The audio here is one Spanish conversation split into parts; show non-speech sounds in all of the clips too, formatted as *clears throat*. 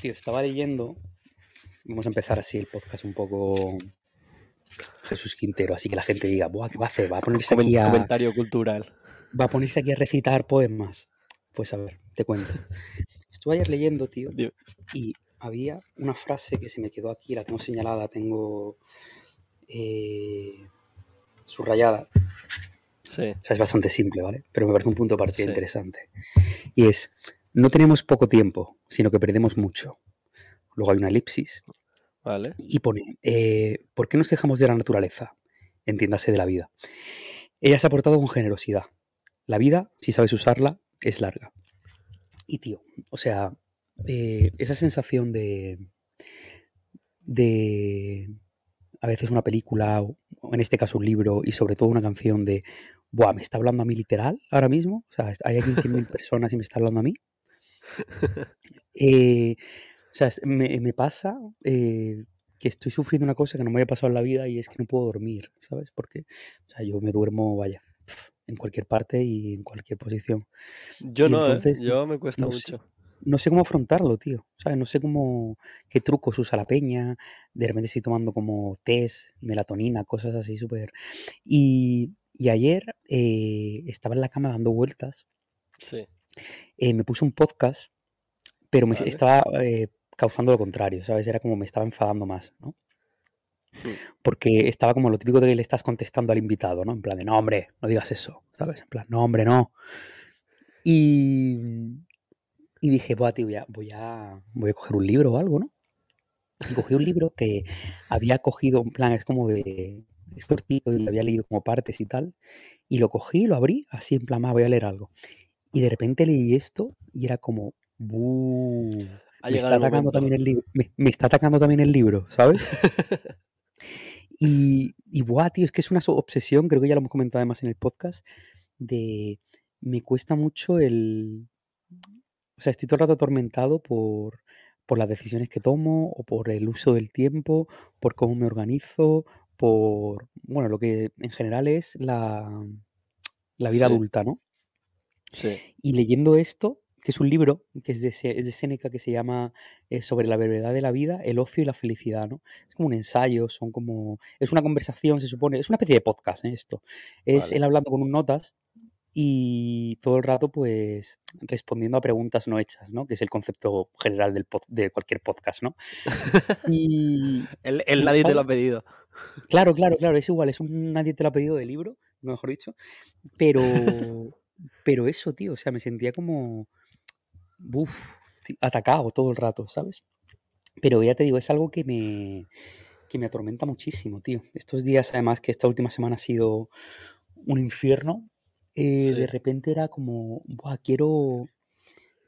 Tío, estaba leyendo. Vamos a empezar así el podcast un poco. Jesús Quintero, así que la gente diga, Buah, ¿qué va a hacer? ¿Va a ponerse aquí a, Comentario cultural. va a ponerse aquí a recitar poemas? Pues a ver, te cuento. Estuve ayer leyendo, tío, y había una frase que se me quedó aquí, la tengo señalada, tengo eh, subrayada. Sí. O sea, es bastante simple, ¿vale? Pero me parece un punto de partida Sí. interesante. Y es, no tenemos poco tiempo, sino que perdemos mucho. Luego hay una elipsis Vale. y pone, eh, ¿por qué nos quejamos de la naturaleza? Entiéndase de la vida. Ella se ha portado con generosidad. La vida, si sabes usarla, es larga. Y tío, o sea, eh, esa sensación de, de a veces una película o o en este caso un libro y sobre todo una canción de, Buah, ¿me está hablando a mí literal ahora mismo? O sea, hay aquí 100.000 *laughs* personas y me está hablando a mí. Eh, o sea, me, me pasa eh, que estoy sufriendo una cosa que no me había pasado en la vida y es que no puedo dormir, ¿sabes? Porque, o sea, yo me duermo, vaya, en cualquier parte y en cualquier posición. Yo Y no, entonces, ¿eh? Yo me cuesta no sé. mucho. No sé cómo afrontarlo, tío. ¿Sabes? No sé cómo, qué trucos usa la peña. De repente estoy tomando como test, melatonina, cosas así súper. Y, y ayer eh, estaba en la cama dando vueltas. Sí. Eh, me puse un podcast, pero me Vale. estaba eh, causando lo contrario, ¿sabes? Era como me estaba enfadando más, ¿no? Mm. Porque estaba como lo típico de que le estás contestando al invitado, ¿no? En plan de, no, hombre, no digas eso, ¿sabes? En plan, no, hombre, no. Y, y dije, Buah, tío, ya, voy, a, voy a coger un libro o algo, ¿no? Y cogí un libro que había cogido, en plan, es como de, es cortito y lo había leído como partes y tal. Y lo cogí, lo abrí, así en plan, "Ah, voy a leer algo. Y de repente leí esto y era como, "Buh, *laughs* Ha me está atacando también el libro, me, me está atacando también el libro, ¿sabes? *laughs* Y, y buah, tío, es que es una obsesión, creo que ya lo hemos comentado además en el podcast, de me cuesta mucho el... O sea, estoy todo el rato atormentado por, por las decisiones que tomo o por el uso del tiempo, por cómo me organizo, por, bueno, lo que en general es la, la vida Sí. adulta, ¿no? Sí. Y leyendo esto, que es un libro que es de, es de Séneca que se llama eh, Sobre la brevedad de la vida, el ocio y la felicidad, ¿no? Es como un ensayo, son como... Es una conversación, se supone, es una especie de podcast, ¿eh? Esto. Es Vale. él hablando con un notas y todo el rato, pues, respondiendo a preguntas no hechas, ¿no? Que es el concepto general del pod- de cualquier podcast, ¿no? Y, *laughs* El, nadie te lo ha pedido. Claro, claro, claro, es igual, es un nadie te lo ha pedido de libro, mejor dicho, pero, *laughs* *laughs* pero eso, tío, o sea, me sentía como, buf, atacado todo el rato, ¿sabes? Pero ya te digo, es algo que me, que me atormenta muchísimo, tío. Estos días, además, que esta última semana ha sido un infierno, eh, de repente era como, buah, quiero,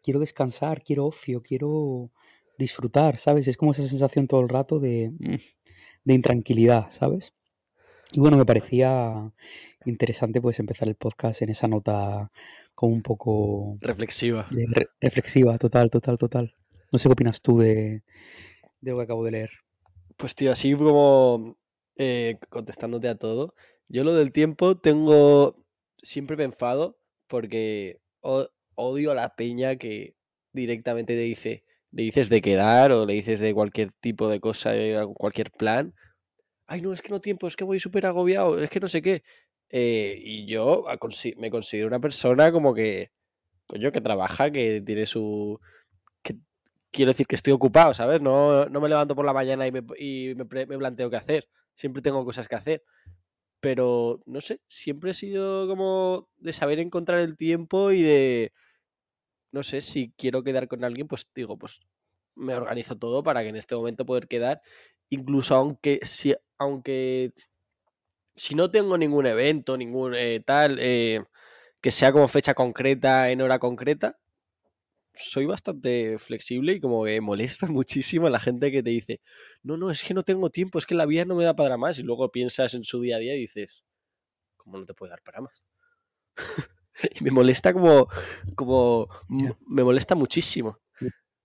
quiero descansar, quiero ocio, quiero disfrutar, ¿sabes? Es como esa sensación todo el rato de, mm, de intranquilidad, ¿sabes? Y bueno, me parecía interesante pues empezar el podcast en esa nota como un poco Reflexiva. re- reflexiva, total, total, total. No sé qué opinas tú de, de lo que acabo de leer. Pues tío, así como eh, contestándote a todo, yo lo del tiempo tengo, siempre me enfado porque odio a la peña que directamente te dice, le dices de quedar o le dices de cualquier tipo de cosa, cualquier plan. Ay, no, es que no tiempo, es que voy súper agobiado, es que no sé qué. Eh, y yo me considero una persona como que, coño, que trabaja, que tiene su... que quiero decir que estoy ocupado, ¿sabes? No, no me levanto por la mañana y, me, y me me planteo qué hacer. Siempre tengo cosas que hacer. Pero, no sé, siempre he sido como de saber encontrar el tiempo y de, no sé, si quiero quedar con alguien, pues digo, pues me organizo todo para que en este momento poder quedar. Incluso aunque, si, aunque si no tengo ningún evento, ningún eh, tal, eh, que sea como fecha concreta, en hora concreta, soy bastante flexible y como que *laughs* molesta muchísimo a la gente que te dice, no, no, es que no tengo tiempo, es que la vida no me da para más. Y luego piensas en su día a día y dices, ¿cómo no te puede dar para más? *laughs* y me molesta como, como, me molesta muchísimo.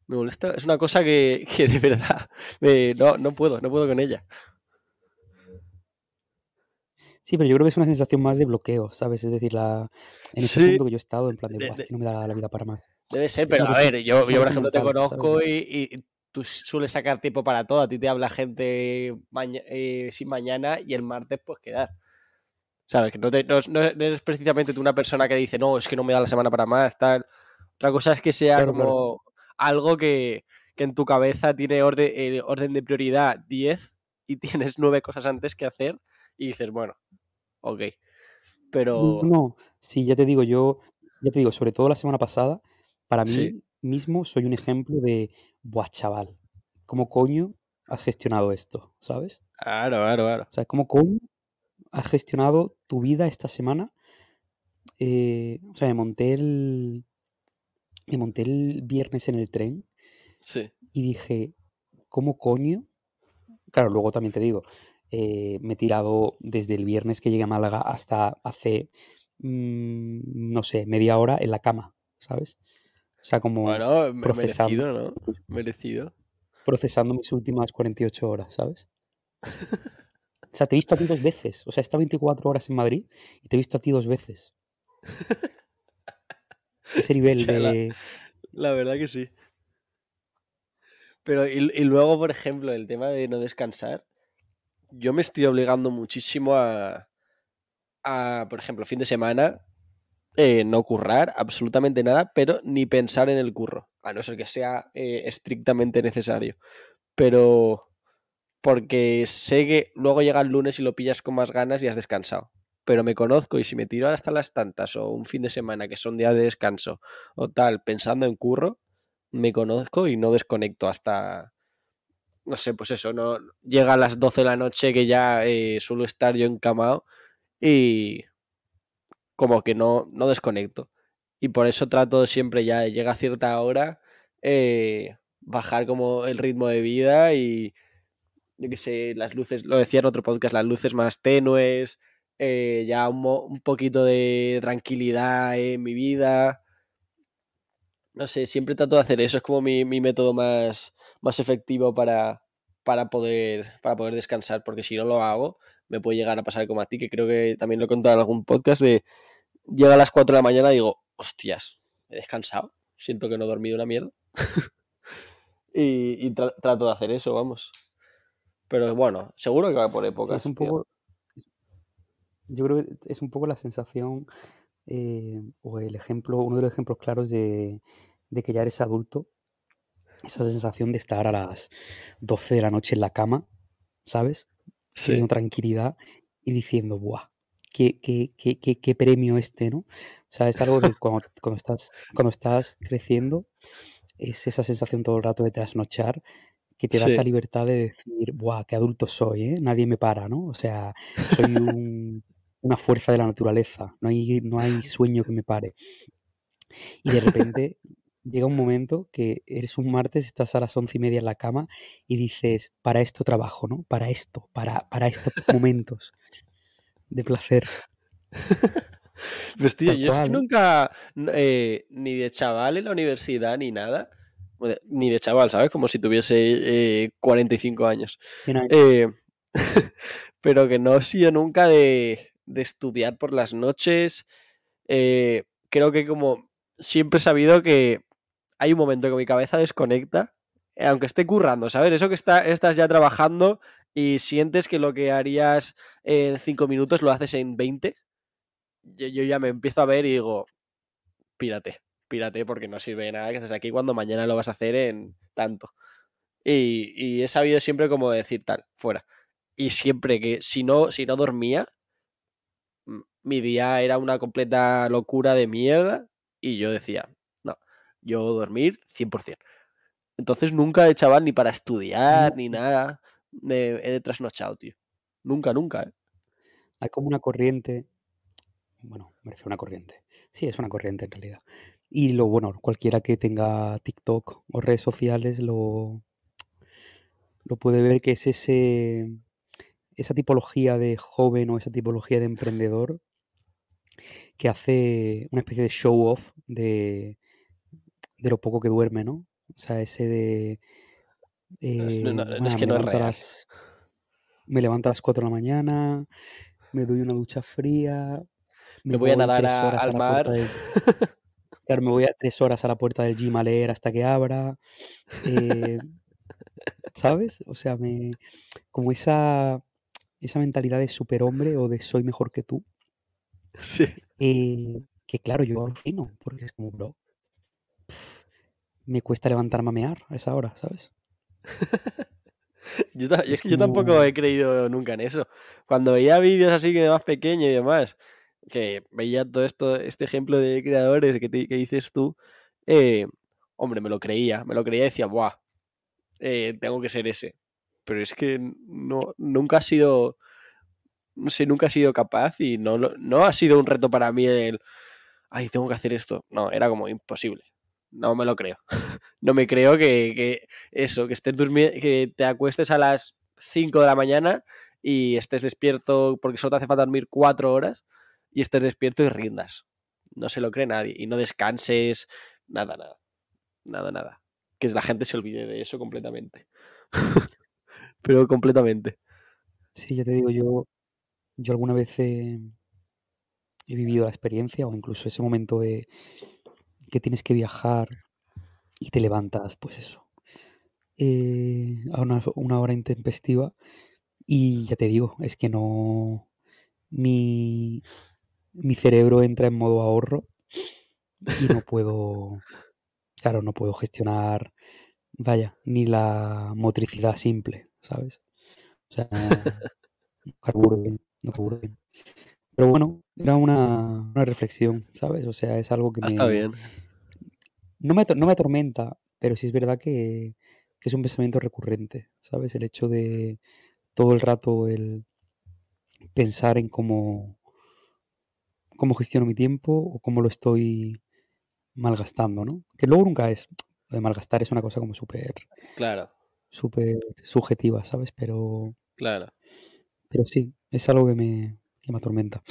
Me molesta, es una cosa que, que de verdad, *laughs* no, no puedo, no puedo con ella. Sí, pero yo creo que es una sensación más de bloqueo, ¿sabes? Es decir, la, en ese Sí. punto que yo he estado, en plan de, De- "Buah, es de- que no me da la vida para más. Debe ser, pero a ver, yo, yo por ejemplo te conozco y, y tú sueles sacar tiempo para todo. A ti te habla gente eh, sin mañana y el martes pues quedar. ¿Sabes? Que no, no, eres precisamente tú una persona que dice, no, es que no me da la semana para más, tal. Otra cosa es que sea como algo que, en tu cabeza tiene orden, eh, orden de prioridad 10 y *laughs* tienes nueve cosas antes que hacer y dices, bueno, ok. Pero. No, sí, ya te digo, yo, ya te digo, sobre todo la semana pasada, para mí mismo soy un ejemplo de, buah, chaval, ¿cómo coño has gestionado esto? ¿Sabes? Claro, claro, claro. O sea, ¿cómo coño has gestionado tu vida esta semana? Eh, o sea, me monté el. Me monté el viernes en el tren Sí. y dije, ¿cómo coño? Claro, luego también te digo, eh, me he tirado desde el viernes que llegué a Málaga hasta hace, mm, no sé, media hora en la cama, ¿sabes? O sea, como bueno, procesando, merecido, ¿no? Merecido. Procesando mis últimas 48 horas, ¿sabes? *laughs* o sea, te he visto a ti dos veces. O sea, he estado 24 horas en Madrid y te he visto a ti dos veces. *laughs* Ese nivel de... La, verdad que sí. Pero, y, luego, por ejemplo, el tema de no descansar yo me estoy obligando muchísimo a, a por ejemplo, fin de semana, eh, no currar absolutamente nada, pero ni pensar en el curro, a no ser que sea eh, estrictamente necesario. Pero porque sé que luego llega el lunes y lo pillas con más ganas y has descansado. Pero me conozco y si me tiro hasta las tantas o un fin de semana que son días de descanso o tal, pensando en curro, me conozco y no desconecto hasta, no sé, pues eso, no llega a las 12 de la noche que ya eh, suelo estar yo encamado y como que no, no desconecto. Y por eso trato siempre ya, llega a cierta hora, eh, bajar como el ritmo de vida y, yo qué sé, las luces, lo decía en otro podcast, las luces más tenues, eh, ya un, un, poquito de tranquilidad en mi vida. No sé, siempre trato de hacer eso, es como mi, mi método más, más efectivo para, para, poder, para poder descansar, porque si no lo hago, me puede llegar a pasar como a ti, que creo que también lo he contado en algún podcast, de llega a las 4 de la mañana y digo, hostias, he descansado, siento que no he dormido una mierda. *laughs* y, trato de hacer eso, vamos. Pero bueno, seguro que va por épocas. es un poco, yo creo que es un poco la sensación eh, o el ejemplo, uno de los ejemplos claros de, de que ya eres adulto esa sensación de estar a las 12 de la noche en la cama, ¿sabes? Teniendo tranquilidad y diciendo, ¡buah! Qué, qué, qué, qué, premio este, ¿no? O sea, es algo que *laughs* cuando, cuando, estás, cuando estás creciendo, es esa sensación todo el rato de trasnochar que te da esa libertad de decir, ¡buah! ¡Qué adulto soy! ¿eh? Nadie me para, ¿no? O sea, soy una fuerza de la naturaleza, no hay, no hay sueño que me pare. Y de repente llega un momento que eres un martes, estás a las once y media en la cama y dices, para esto trabajo, ¿no? Para esto, para, para estos *laughs* momentos de placer. *laughs* pues tío, yo es que nunca, eh, ni de chaval en la universidad ni nada, ni de chaval, ¿sabes? Como si tuviese 45 eh, años. Eh, *laughs* pero que no he sido nunca de, de estudiar por las noches. creo que como siempre he sabido que hay un momento que mi cabeza desconecta, eh, aunque esté currando, ¿sabes? Eso que está, estás ya trabajando y sientes que lo que harías en cinco minutos lo haces en 20. Yo, ya me empiezo a ver y digo, pírate, pírate porque no sirve de nada que estés aquí cuando mañana lo vas a hacer en tanto. Y, y he sabido siempre como decir tal, fuera. Y siempre que si no, si no dormía, mi día era una completa locura de mierda y yo decía, yo dormir 100%. Entonces nunca de chaval ni para estudiar ni nada he trasnochado, tío. Nunca, nunca, ¿eh? Hay como una corriente. Bueno, me refiero a una corriente. Sí, es una corriente en realidad. Y lo bueno, cualquiera que tenga TikTok o redes sociales lo, lo puede ver que es ese esa tipología de joven o esa tipología de emprendedor que hace una especie de show off de, de lo poco que duerme, ¿no? O sea, ese de... es, que no es real. me levanto a las 4 de la mañana, me doy una ducha fría. Me, voy, a nadar al mar. *laughs* claro, me voy a tres horas a la puerta del gym a leer hasta que abra. Eh, ¿sabes? O sea, me, como esa, esa mentalidad de superhombre o de soy mejor que tú, Sí. eh, que claro, yo alucino, porque es como, bro, me cuesta levantarme a mear a esa hora, ¿sabes? *laughs* Yo es Es que yo tampoco he creído nunca en eso. Cuando veía vídeos así que de más pequeño y demás, que veía todo esto, este ejemplo de creadores que, te- que dices tú, eh, hombre, me lo creía, me lo creía y decía, ¡buah! eh, tengo que ser ese. Pero es que no, nunca ha sido, no sé, nunca he sido capaz y no, no ha sido un reto para mí el, ay, tengo que hacer esto. No, era como imposible. No me lo creo. No me creo que, que eso, que estés durmi- que te acuestes a las 5 de la mañana y estés despierto porque solo te hace falta dormir 4 horas y estés despierto y rindas. No se lo cree nadie. Y no descanses, nada, nada. Nada, nada. Que la gente se olvide de eso completamente. *laughs* Pero completamente. sí, ya te digo, yo, yo alguna vez he vivido la experiencia o incluso ese momento de que tienes que viajar y te levantas, pues eso, eh, a una, una hora intempestiva y ya te digo, es que no, mi, mi cerebro entra en modo ahorro y no puedo, claro, no puedo gestionar, vaya, ni la motricidad simple, ¿sabes? O sea, no carburo bien, no carburo bien. Pero bueno, era una, una reflexión, ¿sabes? O sea, es algo que Ah, está me, bien. No me, no me atormenta, pero sí es verdad que, que es un pensamiento recurrente, ¿sabes? El hecho de todo el rato el pensar en cómo, cómo gestiono mi tiempo o cómo lo estoy malgastando, ¿no? Que luego nunca es, lo de malgastar es una cosa como súper, Claro, súper subjetiva, ¿sabes? Pero, claro. pero sí, es algo que me, que me atormenta.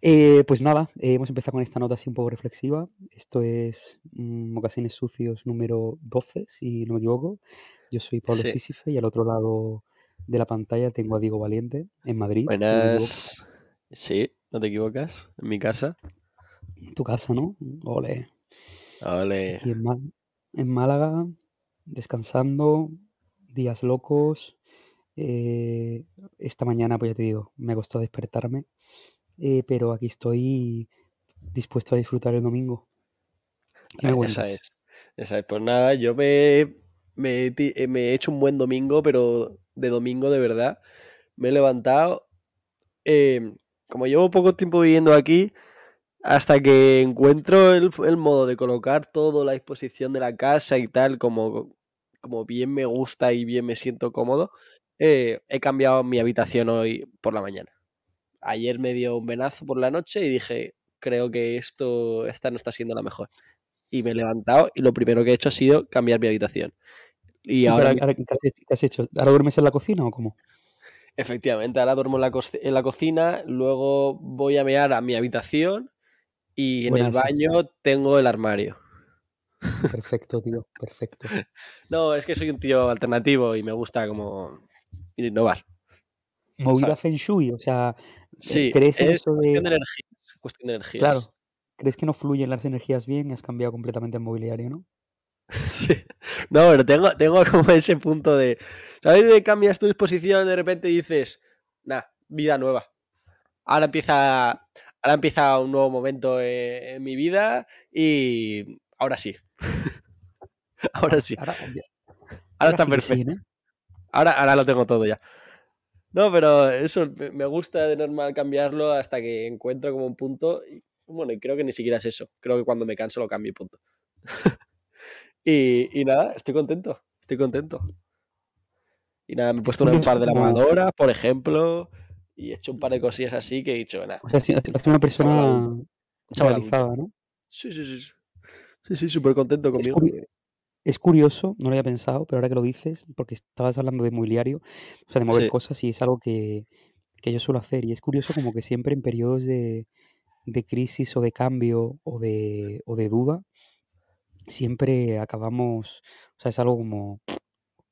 Eh, pues nada, eh, hemos empezado con esta nota así un poco reflexiva. Esto es mm, Mocasines Sucios número 12, si no me equivoco. Yo soy Pablo Sí. Sísife y al otro lado de la pantalla tengo a Diego Valiente en Madrid, si no. Buenas. Sí, no te equivocas. En mi casa. En tu casa, ¿no? Ole. Ole. aquí en, Má- en Málaga, descansando, días locos. Eh, esta mañana, pues ya te digo, me ha costado despertarme, eh, pero aquí estoy dispuesto a disfrutar el domingo. ¿Qué me Ah, Esa es. Esa es. Pues nada, yo me, eh, me he hecho un buen domingo, pero de domingo de verdad. Me he levantado. eh, como llevo poco tiempo viviendo aquí, hasta que encuentro el, el modo de colocar todo, la disposición de la casa y tal, como, como bien me gusta y bien me siento cómodo, eh, he cambiado mi habitación hoy por la mañana. Ayer me dio un venazo por la noche y dije, creo que esto, esta no está siendo la mejor. Y me he levantado y lo primero que he hecho ha sido cambiar mi habitación. Y ¿Y ahora, ahora qué has hecho-? ¿Ahora duermes en la cocina o cómo? efectivamente, ahora duermo en la, co- en la cocina, luego voy a mear a mi habitación y en el baño tengo el armario. Perfecto, tío, perfecto. *laughs* No, es que soy un tío alternativo y me gusta como innovar. Movida ¿sabes? Feng Shui, o sea, Sí, ¿crees en es eso cuestión de... de energías. Cuestión de energías. Claro, ¿crees que no fluyen las energías bien y has cambiado completamente el mobiliario, no? *laughs* Sí. No, pero tengo, tengo como ese punto de. ¿Sabes? De cambias tu disposición de repente dices, nah, vida nueva. Ahora empieza. Ahora empieza un nuevo momento eh, en mi vida y ahora sí. *laughs* ahora sí. Ahora, ya- Ahora ahora está sí sí, perfecto. ¿no? Ahora, ahora lo tengo todo ya. No, pero eso me gusta de normal cambiarlo hasta que encuentro como un punto. y, bueno, y creo que ni siquiera es eso. Creo que cuando me canso lo cambio y punto. *laughs* y, y nada, estoy contento. Estoy contento. Y nada, me he puesto un par de lavadoras, por ejemplo, y he hecho un par de cosillas así que he dicho, nada, O sea, si- has sido una persona chaval chaval adulto. realizada, ¿no? Sí, sí, sí. Sí, sí, súper contento conmigo. Es curioso, no lo había pensado, pero ahora que lo dices, porque estabas hablando de mobiliario, o sea, de mover Sí. cosas, y es algo que, que yo suelo hacer. Y es curioso como que siempre en periodos de, de crisis o de cambio o de, o de duda, siempre acabamos, o sea, es algo como,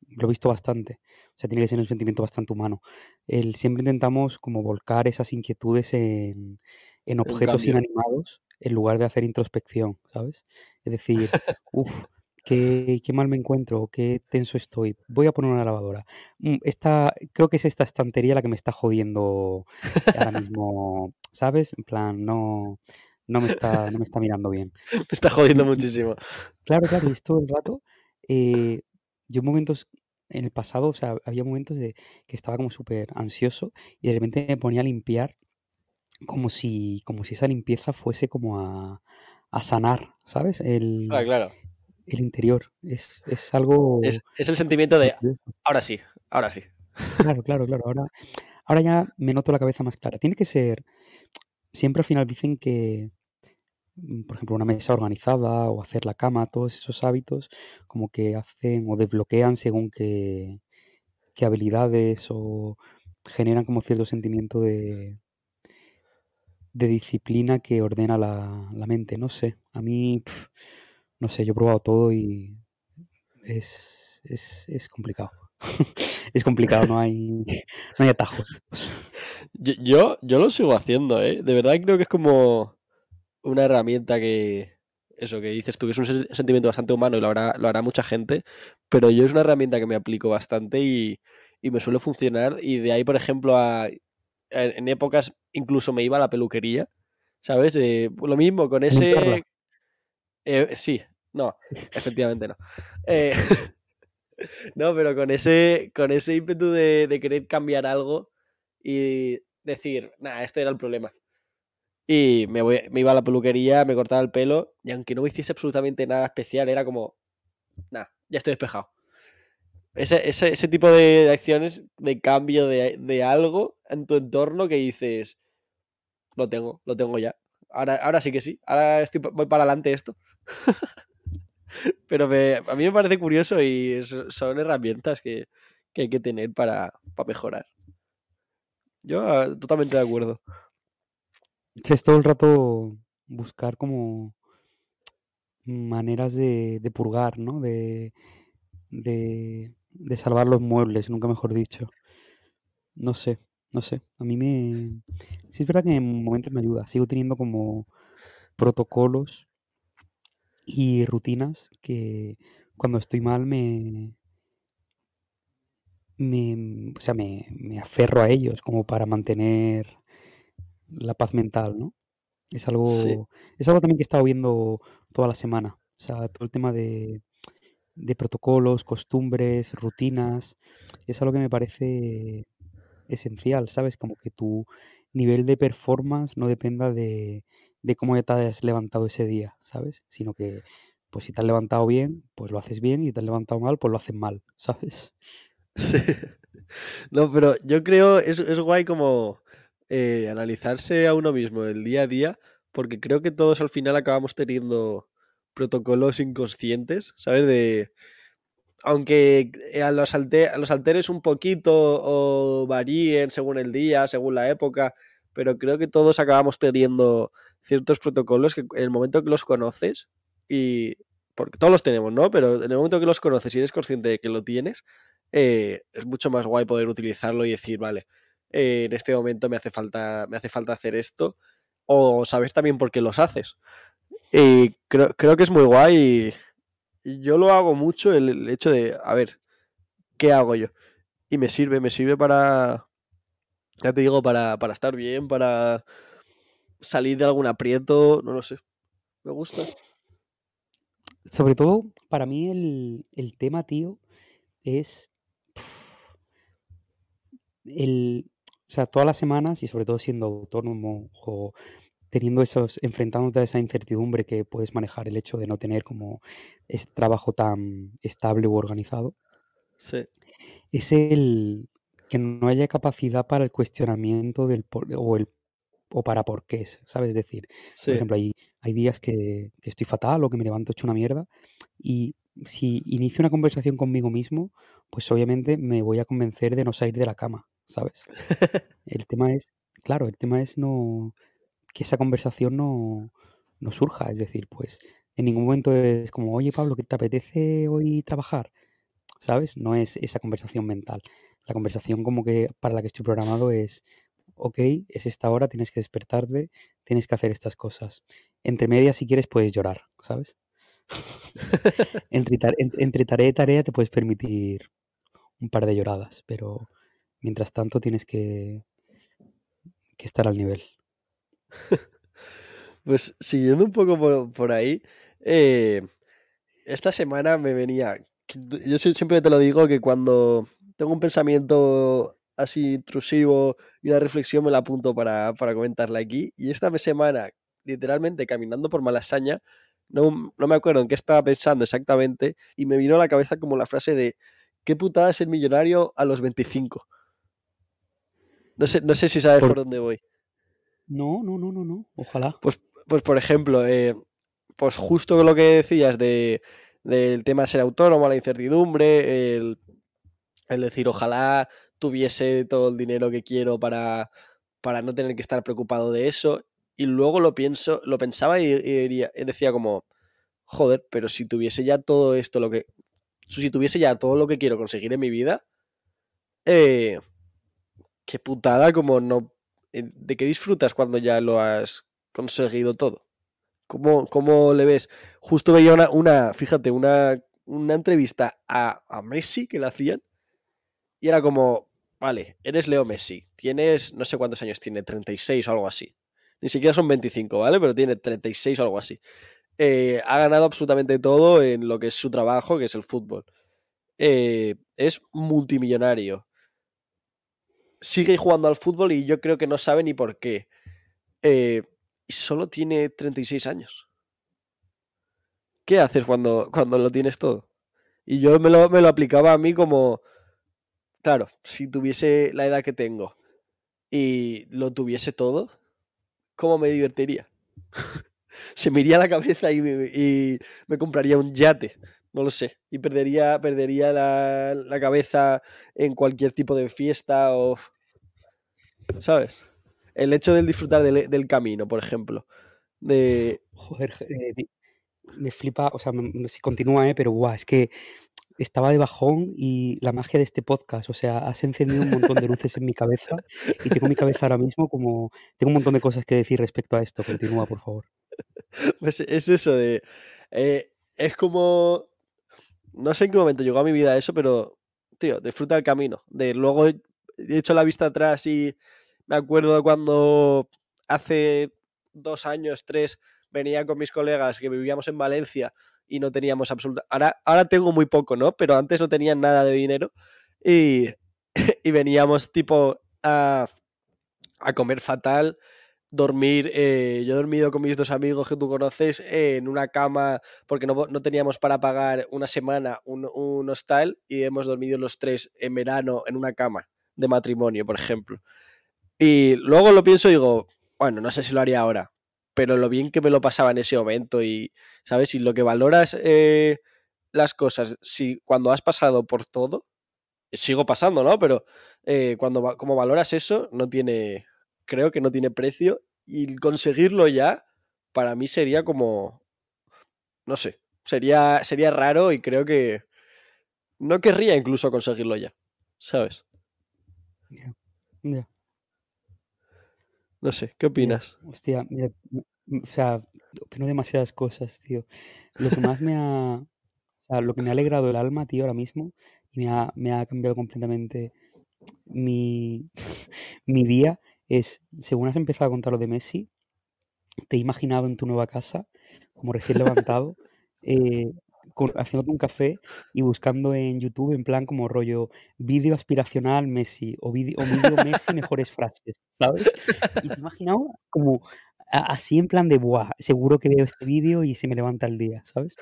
lo he visto bastante, o sea, tiene que ser un sentimiento bastante humano. El, siempre intentamos como volcar esas inquietudes en, en objetos inanimados en lugar de hacer introspección, ¿sabes? Es decir, *laughs* uff, qué, qué mal me encuentro, qué tenso estoy. Voy a poner una lavadora. Mm, Esta, creo que es esta estantería la que me está jodiendo ahora *laughs* mismo, ¿sabes? En plan, no, no me está, no me está mirando bien. Me está jodiendo muchísimo. Claro, claro, y es *laughs* todo el rato. eh, yo momentos en el pasado, o sea, había momentos de que estaba como súper ansioso y de repente me ponía a limpiar como si, como si esa limpieza fuese como a, a sanar, ¿sabes? Ah, El, claro. El interior. Es, es algo Es, es el sentimiento de, ahora sí, ahora sí. Claro, claro, claro. Ahora, ahora ya me noto la cabeza más clara. Tiene que ser, siempre al final dicen que, mm, por ejemplo, una mesa organizada o hacer la cama, todos esos hábitos como que hacen o desbloquean según qué, qué habilidades o generan como cierto sentimiento de, de disciplina que ordena la, la mente. No sé, a mí, no sé, yo he probado todo y es, es, es complicado. *laughs* es complicado, no hay, no hay atajos. Yo, yo, yo lo sigo haciendo, ¿eh? De verdad creo que es como una herramienta que, eso que dices tú, que es un sen- sentimiento bastante humano y lo hará, lo hará mucha gente, pero yo es una herramienta que me aplico bastante y, y me suele funcionar. Y de ahí, por ejemplo, a, en, épocas incluso me iba a la peluquería, ¿sabes? Eh, lo mismo, con ese... eh, sí, no, *laughs* efectivamente no. Eh, *laughs* no, pero con ese, con ese ímpetu de, de querer cambiar algo y decir, nada, este era el problema. Y me, voy, me iba a la peluquería, me cortaba el pelo y aunque no me hiciese absolutamente nada especial, era como, nada, ya estoy despejado. Ese, ese, ese tipo de, de acciones de cambio de, de algo en tu entorno que dices, lo tengo, lo tengo ya. Ahora, ahora sí que sí, ahora estoy, voy para adelante esto. *laughs* Pero a mí me parece curioso y son herramientas que, que hay que tener para, para mejorar. Yo ah, totalmente de acuerdo. Es todo el rato buscar como maneras de, de purgar, ¿no? De, de, de salvar los muebles, nunca mejor dicho. No sé, no sé. A mí me... Sí es verdad que en momentos me ayuda. Sigo teniendo como protocolos y rutinas que cuando estoy mal me... me o sea, me, me aferro a ellos como para mantener la paz mental, ¿no? Es Sí. algo, es algo también que he estado viendo toda la semana. O sea, todo el tema de, de protocolos, costumbres, rutinas, es algo que me parece esencial, ¿sabes? Como que tu nivel de performance no dependa de, de cómo te has levantado ese día, ¿sabes? Sino que, pues si te has levantado bien, pues lo haces bien y te has levantado mal, pues lo haces mal, *laughs* ¿sabes? Sí. No, pero yo creo es, es guay como eh, analizarse a uno mismo el día a día, porque creo que todos al final acabamos teniendo protocolos inconscientes, ¿sabes? De, aunque a los, alte- a los alteres un poquito o varíen según el día, según la época, pero creo que todos acabamos teniendo ciertos protocolos que en el momento que los conoces, y porque todos los tenemos, ¿no? Pero en el momento que los conoces y eres consciente de que lo tienes, eh, es mucho más guay poder utilizarlo y decir, vale, eh, en este momento me hace falta, me hace falta hacer esto, o saber también por qué los haces. Y creo, creo que es muy guay y, yo lo hago mucho el, el hecho de, a ver, ¿qué hago yo? Y me sirve, me sirve para, ya te digo, para, para estar bien, para salir de algún aprieto, no lo sé. Me gusta. Sobre todo, para mí el, el tema, tío, es el, o sea, todas las semanas y sobre todo siendo autónomo o teniendo esos, enfrentándote a esa incertidumbre que puedes manejar el hecho de no tener como este trabajo tan estable u organizado, Sí, es el que no haya capacidad para el cuestionamiento del o el o para por qué, ¿sabes? Es decir, por sí, ejemplo, hay, hay días que, que estoy fatal o que me levanto hecho una mierda y si inicio una conversación conmigo mismo, pues obviamente me voy a convencer de no salir de la cama, ¿sabes? *laughs* El tema es, claro, el tema es no que esa conversación no, no surja, es decir, pues en ningún momento es como, oye Pablo, ¿qué te apetece hoy trabajar? ¿Sabes? No es esa conversación mental. La conversación como que para la que estoy programado es, ok, es esta hora, tienes que despertarte, tienes que hacer estas cosas. Entre medias, si quieres, puedes llorar, ¿sabes? *laughs* entre, entre tarea y tarea te puedes permitir un par de lloradas, pero mientras tanto tienes que, que estar al nivel. *laughs* Pues siguiendo un poco por, ahí, eh, esta semana me venía, yo siempre te lo digo que cuando tengo un pensamiento así intrusivo y una reflexión me la apunto para, comentarla aquí. Y esta semana, literalmente caminando por Malasaña, no, no, me acuerdo en qué estaba pensando exactamente, y me vino a la cabeza como la frase de ¿qué putada es el millonario a los 25? No sé, no sé si sabes por, dónde voy. No, no, no, no, no. Ojalá. Pues, pues por ejemplo, eh, pues justo lo que decías de, del tema de ser autónomo, la incertidumbre, el, el decir ojalá tuviese todo el dinero que quiero para, para no tener que estar preocupado de eso. Y luego lo pienso, lo pensaba y, decía como, joder, pero si tuviese ya todo esto, lo que. Si tuviese ya todo lo que quiero conseguir en mi vida, eh, qué putada como no. Eh, ¿De qué disfrutas cuando ya lo has conseguido todo? ¿Cómo, cómo le ves? Justo veía una, una fíjate, una, una entrevista a, a Messi que le hacían y era como, vale, eres Leo Messi, tienes, no sé cuántos años tiene, 36 o algo así. Ni siquiera son 25, ¿vale? Pero tiene 36 o algo así. Eh, ha ganado absolutamente todo en lo que es su trabajo, que es el fútbol. Eh, es multimillonario. Sigue jugando al fútbol y yo creo que no sabe ni por qué. Eh, y solo tiene 36 años. ¿Qué haces cuando, cuando lo tienes todo? Y yo me lo, me lo aplicaba a mí como, Claro, si tuviese la edad que tengo y lo tuviese todo, ¿cómo me divertiría? *laughs* Se me iría la cabeza y me, compraría un yate, no lo sé, y perdería, perdería la, cabeza en cualquier tipo de fiesta. ¿Sabes? El hecho de disfrutar del, camino, por ejemplo. De... Joder, eh, me flipa, o sea, si continúa, ¿eh? pero guau, es que estaba de bajón y la magia de este podcast, o sea, has encendido un montón de luces en mi cabeza y tengo mi cabeza ahora mismo como, tengo un montón de cosas que decir respecto a esto. Continúa, por favor. *laughs* Pues es eso de, eh, es como, no sé en qué momento llegó a mi vida eso, pero, tío, disfruta el camino. De luego he hecho la vista atrás y me acuerdo cuando hace dos años, tres, venía con mis colegas que vivíamos en Valencia y no teníamos absoluta. Ahora, ahora tengo muy poco, ¿no? Pero antes no tenían nada de dinero y, *laughs* y veníamos tipo a, a comer fatal, dormir. Eh, yo he dormido con mis dos amigos que tú conoces en una cama porque no, no, teníamos para pagar una semana un, un hostal y hemos dormido los tres en verano en una cama de matrimonio, por ejemplo. Y luego lo pienso y digo, bueno, no sé si lo haría ahora, pero lo bien que me lo pasaba en ese momento y, ¿sabes? Y lo que valoras eh, las cosas, si cuando has pasado por todo, sigo pasando, ¿no? Pero eh, cuando como valoras eso, no tiene, creo que no tiene precio y conseguirlo ya, para mí sería como, no sé, sería, sería raro y creo que no querría incluso conseguirlo ya, ¿sabes? No sé, ¿qué opinas? hostia, mira, o sea, opino demasiadas cosas, tío. Lo que más me ha, o sea, lo que me ha alegrado el alma, tío, ahora mismo, y me ha, me ha cambiado completamente mi, *laughs* mi día, es, según has empezado a contar lo de Messi, te he imaginado en tu nueva casa, como recién levantado, *laughs* eh, haciéndote un café y buscando en YouTube en plan como rollo vídeo aspiracional Messi o vídeo, Messi mejores frases, ¿sabes? Y te he imaginado como así en plan de, buah, seguro que veo este vídeo y se me levanta el día, ¿sabes?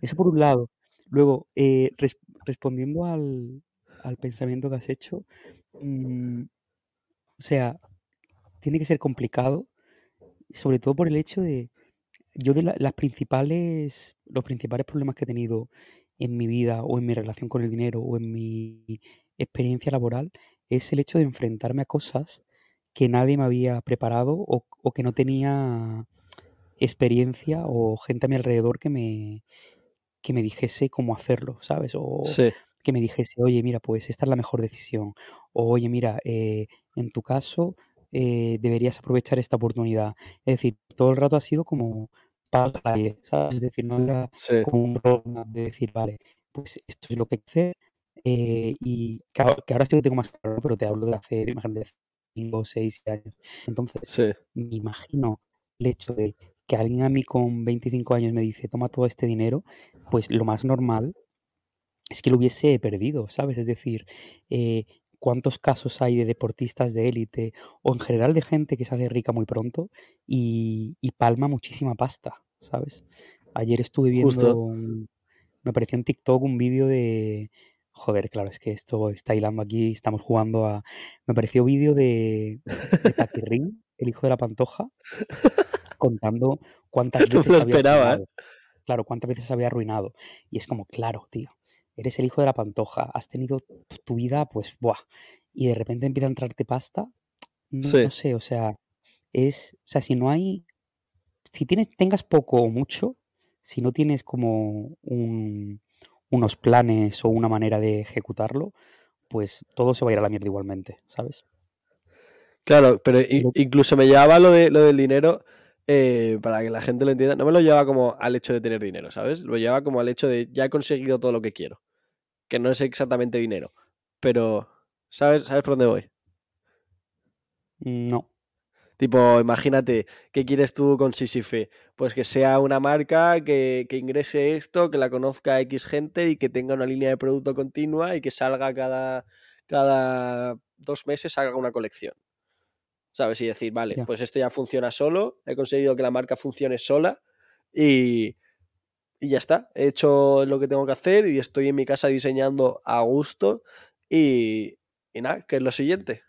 Eso por un lado. Luego, eh, respondiendo al, pensamiento que has hecho, mm, o sea, tiene que ser complicado, sobre todo por el hecho de, yo de las principales, los principales problemas que he tenido en mi vida o en mi relación con el dinero o en mi experiencia laboral es el hecho de enfrentarme a cosas que nadie me había preparado o, que no tenía experiencia o gente a mi alrededor que me, que me dijese cómo hacerlo, ¿sabes? O que me dijese, oye, mira, pues esta es la mejor decisión. O oye, mira, eh, en tu caso eh, deberías aprovechar esta oportunidad. Es decir, todo el rato ha sido como pagas al aire, ¿sabes? Es decir, no había Sí, como un roadmap de decir, vale, pues esto es lo que hay que hacer. eh, y que ahora, que ahora sí lo tengo más claro, pero te hablo de hace, imagínate, 5, 6 años. Entonces, sí. me imagino el hecho de que alguien a mí con 25 años me dice, toma todo este dinero, pues lo más normal es que lo hubiese perdido, ¿sabes? Es decir, eh, ¿cuántos casos hay de deportistas de élite o en general de gente que se hace rica muy pronto y, y palma muchísima pasta, ¿sabes? Ayer estuve viendo, un- me apareció en TikTok un vídeo de... Joder, claro, es que esto está hilando aquí, estamos jugando a... Me apareció vídeo de, de *laughs* Paquirrín, el hijo de la Pantoja, contando cuántas *laughs* No veces lo había esperaba, ¿eh? Claro, cuántas veces se había arruinado. Y es como, claro, tío, eres el hijo de la Pantoja, has tenido tu vida, pues, buah, y de repente empieza a entrarte pasta. No, Sí, no sé, o sea, es, o sea, si no hay, si tienes, tengas poco o mucho, si no tienes como un, unos planes o una manera de ejecutarlo, pues todo se va a ir a la mierda igualmente, ¿sabes? claro, pero incluso me llevaba lo, de, lo del dinero, eh, para que la gente lo entienda, no me lo llevaba como al hecho de tener dinero, ¿sabes? Lo llevaba como al hecho de ya he conseguido todo lo que quiero, que no es exactamente dinero, pero ¿sabes, ¿sabes por dónde voy? No, Tipo, imagínate, ¿qué quieres tú con Sisife? Pues que sea una marca que, que ingrese esto, que la conozca X gente y que tenga una línea de producto continua y que salga cada, cada dos meses, salga una colección. ¿Sabes? Y decir, vale, pues esto ya funciona solo, he conseguido que la marca funcione sola y, y ya está. He hecho lo que tengo que hacer y estoy en mi casa diseñando a gusto y, y nada, ¿qué es lo siguiente?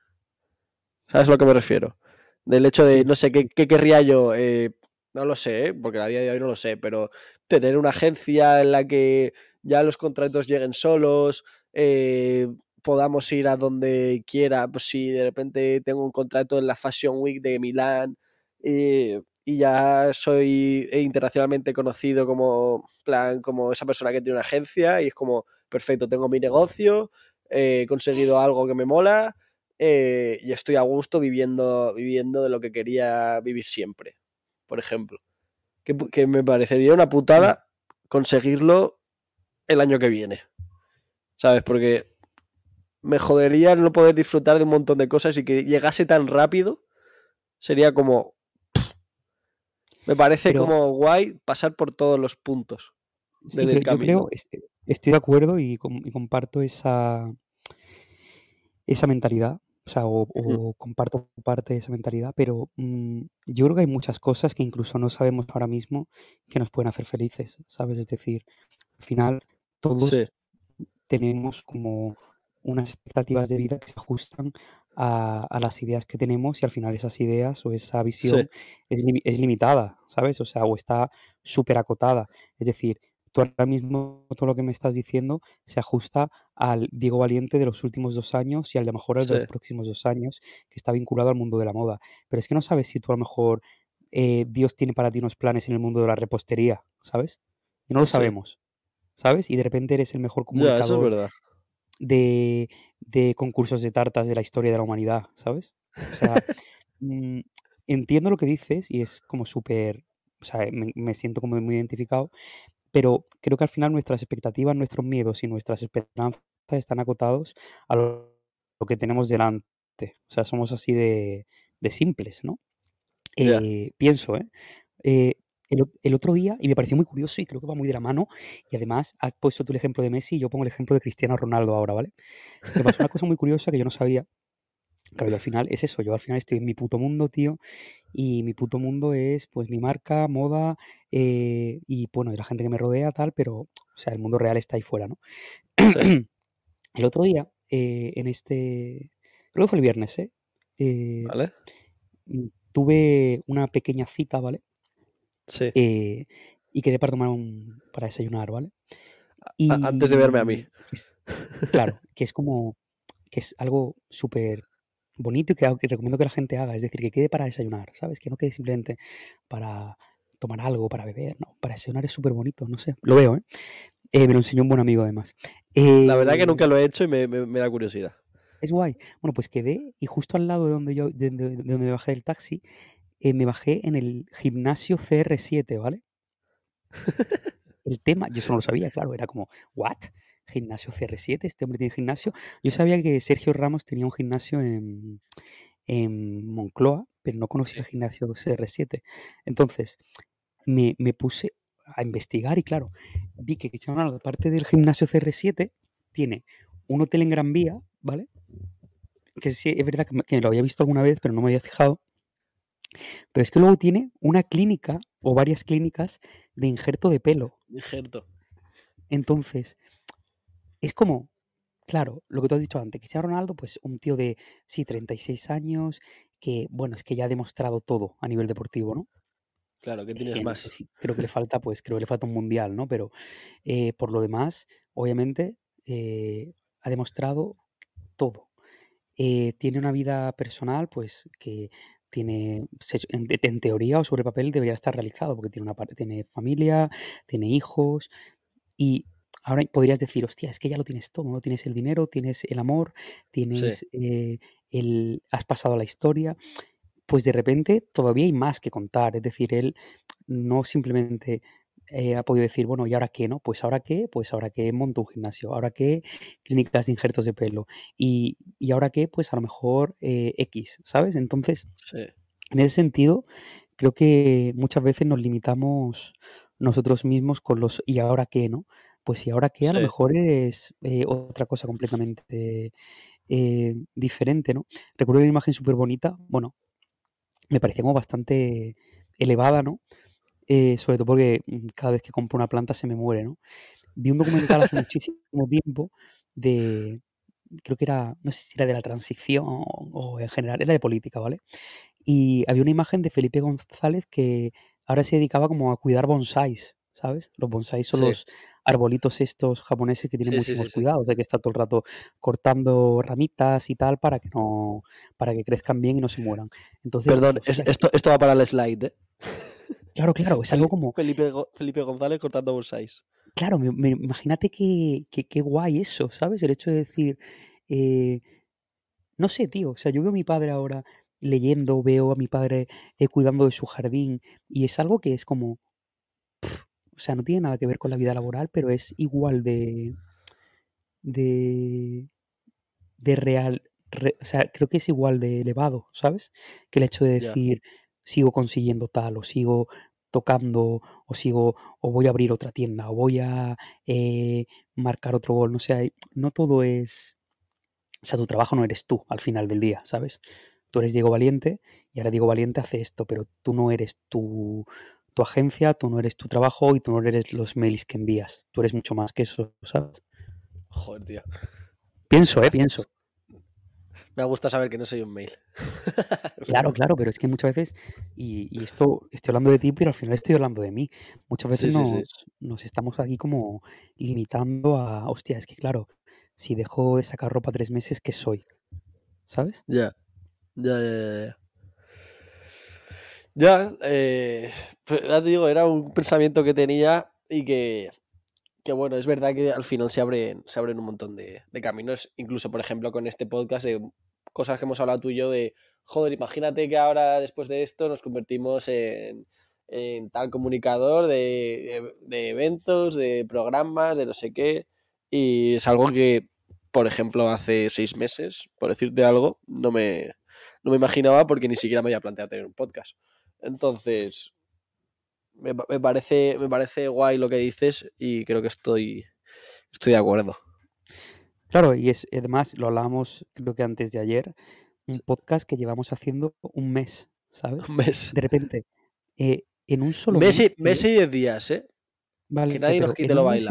¿Sabes a lo que me refiero? Del hecho de, Sí, no sé, ¿qué, qué querría yo? Eh, no lo sé, ¿eh? porque a día de hoy no lo sé, pero tener una agencia en la que ya los contratos lleguen solos, eh, podamos ir a donde quiera, pues si de repente tengo un contrato en la Fashion Week de Milán eh, y ya soy internacionalmente conocido como, plan, como esa persona que tiene una agencia y es como, perfecto, tengo mi negocio, eh, he conseguido algo que me mola eh, y estoy a gusto viviendo, viviendo de lo que quería vivir siempre, por ejemplo. Que, que me parecería una putada conseguirlo el año que viene, ¿sabes? Porque me jodería no poder disfrutar de un montón de cosas y que llegase tan rápido, sería como... Me parece pero como guay pasar por todos los puntos sí, del pero yo creo, camino. est- estoy de acuerdo y, com- y comparto esa, esa mentalidad, o sea, o, comparto parte de esa mentalidad, pero mm, yo creo que hay muchas cosas que incluso no sabemos ahora mismo que nos pueden hacer felices, ¿sabes? Es decir, al final todos Sí, tenemos como unas expectativas de vida que se ajustan a, a las ideas que tenemos y al final esas ideas o esa sí, visión es, es limitada, ¿sabes? O sea, o está súper acotada. Es decir, tú ahora mismo todo lo que me estás diciendo se ajusta al Diego Valiente de los últimos dos años y al de mejor el de los próximos dos años, que está vinculado al mundo de la moda. Pero es que no sabes si tú a lo mejor eh, Dios tiene para ti unos planes en el mundo de la repostería, ¿sabes? Y no lo sí. sabemos, ¿sabes? Y de repente eres el mejor Ya, eso es comunicador verdad. de, de concursos de tartas de la historia de la humanidad, ¿sabes? O sea, *laughs* mm, entiendo lo que dices y es como súper, o sea, me, me siento como muy identificado, pero creo que al final nuestras expectativas, nuestros miedos y nuestras esperanzas están acotados a lo, lo que tenemos delante. O sea, somos así de, de simples, ¿no? Eh, pienso, ¿eh? Eh, el, otro día, y me pareció muy curioso y creo que va muy de la mano, y además has puesto tú el ejemplo de Messi y yo pongo el ejemplo de Cristiano Ronaldo ahora, ¿vale? Me pasó una cosa muy curiosa que yo no sabía. Claro, yo al final es eso, yo al final estoy en mi puto mundo, tío, y mi puto mundo es pues mi marca, moda, eh, y bueno, y la gente que me rodea, tal, pero, o sea, el mundo real está ahí fuera, ¿no? sí, *clears throat* El otro día, eh, en este, creo que fue el viernes, ¿eh? Eh, ¿vale? mm, tuve una pequeña cita, ¿vale? Sí. Eh, y quedé para tomar un, para desayunar, ¿vale? A- Antes de verme a mí. Y es- claro, *laughs* que es como, que es algo súper bonito y que, que recomiendo que la gente haga, es decir, que quede para desayunar, ¿sabes? Que no quede simplemente para tomar algo, para beber, no, para desayunar es súper bonito, no sé, lo veo, ¿eh? Eh, me lo enseñó un buen amigo además. La verdad que Eh, nunca lo he hecho y me, me- me da curiosidad. es guay. Bueno, pues quedé y justo al lado de donde yo, de, de- de donde bajé del taxi, eh, me bajé en el gimnasio CR7, ¿vale? *laughs* El tema, yo eso no lo sabía, claro, era como, ¿what? Gimnasio CR7, este hombre tiene gimnasio. Yo sabía que Sergio Ramos tenía un gimnasio en, en Moncloa, pero no conocía el gimnasio CR7. Entonces, me, me puse a investigar y claro, vi que Ronaldo, aparte del gimnasio CR7, tiene un hotel en Gran Vía, ¿vale? Que sí, es verdad que, me- que lo había visto alguna vez, pero no me había fijado. Pero es que luego tiene una clínica o varias clínicas de injerto de pelo. Injerto. Entonces, es como, claro, lo que tú has dicho antes, Cristiano Ronaldo, pues un tío de, sí, 36 años, que, bueno, es que ya ha demostrado todo a nivel deportivo, ¿no? Claro, ¿qué Eh, tienes no más? sé si- creo que le falta, pues creo que le falta un mundial, ¿no? Pero eh, por lo demás, obviamente, eh, ha demostrado todo. Eh, tiene una vida personal, pues que tiene, en, en teoría o sobre papel debería estar realizado, porque tiene una parte, tiene familia, tiene hijos, y ahora podrías decir, hostia, es que ya lo tienes todo, ¿no? Tienes el dinero, tienes el amor, tienes eh, el, has pasado la historia, pues de repente todavía hay más que contar. Es decir, él no simplemente eh, ha podido decir, bueno, ¿y ahora qué, no? Pues ahora qué, pues ahora qué monto un gimnasio, ahora qué clínicas de injertos de pelo, y, y ahora qué, pues a lo mejor eh, X, ¿sabes? Entonces, Sí. en ese sentido, creo que muchas veces nos limitamos nosotros mismos con los ¿y ahora qué, no? Pues ¿y ahora qué? A lo mejor es eh, otra cosa completamente eh, diferente, ¿no? Recuerdo una imagen súper bonita, bueno, me parecía como bastante elevada, ¿no? Eh, sobre todo porque mm, cada vez que compro una planta se me muere, ¿no? Vi un documental hace *laughs* muchísimo tiempo de, creo que era, no sé si era de la transición o, en general, era de política, ¿vale? Y había una imagen de Felipe González que ahora se dedicaba como a cuidar bonsáis, ¿sabes? Los bonsáis son Sí. los arbolitos estos japoneses que tienen Sí, muchísimos sí. cuidados, de que está todo el rato cortando ramitas y tal para que no, para que crezcan bien y no se mueran. Entonces, Perdón, dije, es- "Hostia, esto, esto va para el slide, ¿eh? *laughs* claro, claro, es algo como, Felipe, Go- Felipe González cortando bonsáis. Claro, me- me- imagínate qué, qué, qué guay eso, ¿sabes? El hecho de decir, eh, no sé, tío, o sea, yo veo a mi padre ahora leyendo, veo a mi padre eh, cuidando de su jardín y es algo que es como, o sea, no tiene nada que ver con la vida laboral, pero es igual de, de, de real, re- o sea, creo que es igual de elevado, ¿sabes? Que el hecho de decir, sigo consiguiendo tal, o sigo tocando, o sigo, o voy a abrir otra tienda, o voy a eh, marcar otro gol, no sé, hay- no todo es, o sea, tu trabajo no eres tú al final del día, ¿sabes? Tú eres Diego Valiente y ahora Diego Valiente hace esto, pero tú no eres tu, tu agencia, tú no eres tu trabajo y tú no eres los mails que envías, tú eres mucho más que eso, ¿sabes? Joder, tío. Pienso, ¿eh? Pienso. Me gusta saber que no soy un mail. *laughs* Claro, claro, pero es que muchas veces, y, y esto estoy hablando de ti, pero al final estoy hablando de mí. Muchas veces sí, nos, sí. nos estamos aquí como limitando a, hostia, es que claro, si dejo de sacar ropa tres meses, ¿qué soy? ¿Sabes? Ya. Ya, ya, ya, ya. Ya, eh, pues ya te digo, era un pensamiento que tenía y que, que bueno, es verdad que al final se abren, se abren un montón de, de caminos, incluso por ejemplo con este podcast de cosas que hemos hablado tú y yo de, joder, imagínate que ahora después de esto nos convertimos en, en tal comunicador de, de- eventos, de programas, de no sé qué, y es algo que, por ejemplo, hace seis meses, por decirte algo, no me, no me imaginaba porque ni siquiera me había planteado tener un podcast. Entonces, me, me parece, me parece guay lo que dices y creo que estoy, estoy de acuerdo. Claro, y es además, lo hablábamos creo que antes de ayer, un podcast que llevamos haciendo un mes, *laughs* ¿sabes? Un mes. De repente, eh, en un solo Mes y, mes, mes y diez días, ¿eh? vale, Que nadie nos quite lo diez-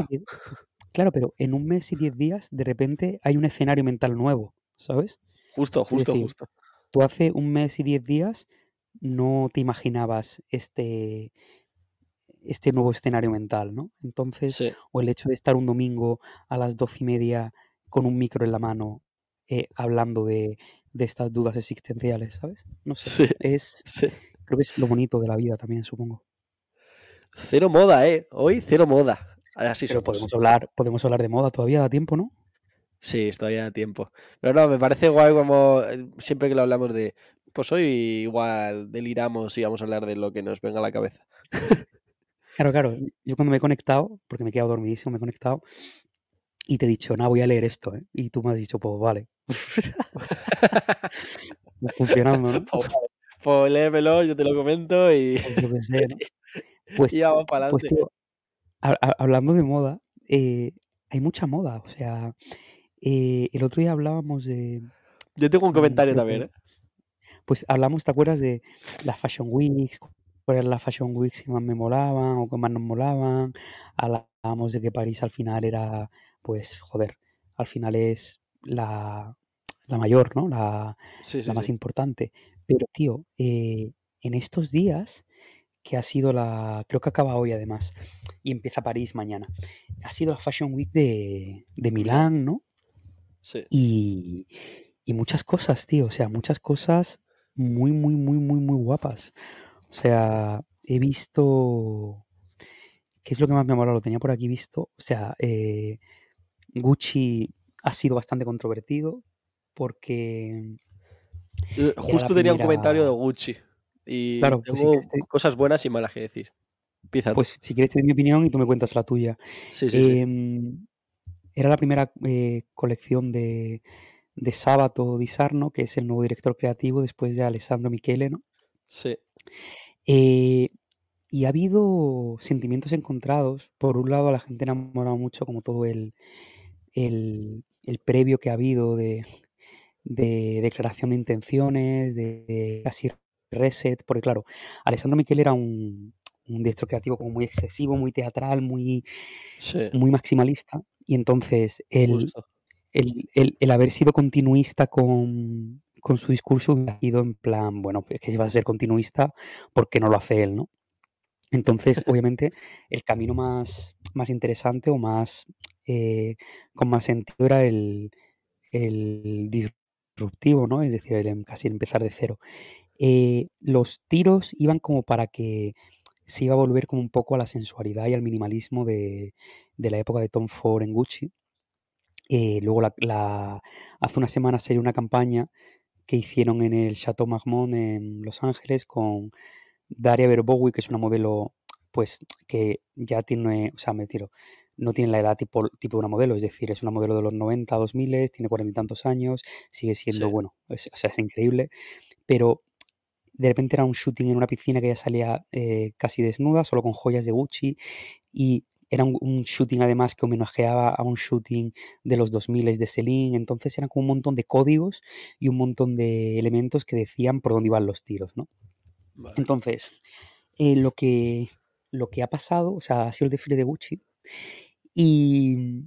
Claro, pero en un mes y diez días, de repente hay un escenario mental nuevo, ¿sabes? Justo, justo, decir, justo. tú hace un mes y diez días no te imaginabas este, este nuevo escenario mental, ¿no? Entonces, Sí, o el hecho de estar un domingo a las doce y media con un micro en la mano eh, hablando de, de estas dudas existenciales, ¿sabes? No sé, sí, es, sí. creo que es lo bonito de la vida también, supongo. Cero moda, ¿eh? Hoy cero moda. Así Pero podemos hablar, podemos hablar de moda todavía, da tiempo, ¿no? Sí, todavía a tiempo. Pero no, me parece guay como eh, siempre que lo hablamos de, pues hoy igual deliramos y vamos a hablar de lo que nos venga a la cabeza. Claro, claro. Yo cuando me he conectado, porque me he quedado dormidísimo, me he conectado y te he dicho, nada, voy a leer esto, ¿eh? Y tú me has dicho, pues vale. *laughs* Funcionando, ¿no? Pues, pues léemelo, yo te lo comento y, Pues yo qué sé, ¿no? *laughs* Pues, y vamos para pues adelante. tío, ha- hablando de moda, eh, hay mucha moda. O sea, eh, el otro día hablábamos de, Yo tengo un comentario también, ¿eh? pues hablamos, ¿te acuerdas de las Fashion Weeks? ¿Cuáles eran las Fashion Weeks que más me molaban o que más nos molaban? Hablábamos de que París al final era, pues, joder, al final es la, la mayor, ¿no? La, Sí, sí, la más sí. importante. Pero, tío, eh, en estos días, que ha sido la, creo que acaba hoy además, y empieza París mañana, ha sido la Fashion Week de, de Milán. Milán, ¿no? Sí. Y, y muchas cosas, tío, o sea, muchas cosas muy, muy, muy, muy, muy guapas. O sea, he visto, ¿qué es lo que más me ha molado? Lo tenía por aquí visto. O sea, eh, Gucci ha sido bastante controvertido porque Justo tenía un comentario de. Gucci y Claro, pues si tengo te, cosas buenas y malas que decir. Tú. pues si quieres te doy mi opinión y tú me cuentas la tuya. Sí, sí, sí. Em, era la primera eh, colección de, de Sabato Di Sarno, que es el nuevo director creativo después de Alessandro Michele, ¿no? Sí. Eh, y ha habido sentimientos encontrados. Por un lado, a la gente enamorado mucho como todo el, el, el previo que ha habido de, de declaración de intenciones, de, de casi reset, porque claro, Alessandro Michele era un, un director creativo como muy excesivo, muy teatral, muy, Sí, muy maximalista, y entonces el, el, el- el haber sido continuista con, con su discurso hubiera sido en plan, bueno, es que si va a ser continuista, ¿por qué no lo hace él, no? Entonces, obviamente, el camino más, más interesante o más eh, con más sentido era el, disruptivo, ¿no? Es decir, el em- casi empezar de cero. Eh, los tiros iban como para que se iba a volver como un poco a la sensualidad y al minimalismo de, la época de Tom Ford en Gucci. Eh, luego, hace unas semanas salió una campaña que hicieron en el Chateau Marmont en Los Ángeles con Daria Verbowi, que es una modelo, pues, que ya tiene, o sea, me tiro, no tiene la edad tipo, tipo de una modelo, es decir, es una modelo de los 90, 2000, tiene cuarenta y tantos años, sigue siendo, Sí. bueno, es- o sea, es increíble, pero de repente era un shooting en una piscina que ella salía eh, casi desnuda, solo con joyas de Gucci, y era un, un shooting además que homenajeaba a un shooting de los 2000 de Celine, entonces eran como un montón de códigos y un montón de elementos que decían por dónde iban los tiros, ¿no? Vale. Entonces, eh, lo, que, lo que ha pasado, o sea, ha sido el desfile de Gucci y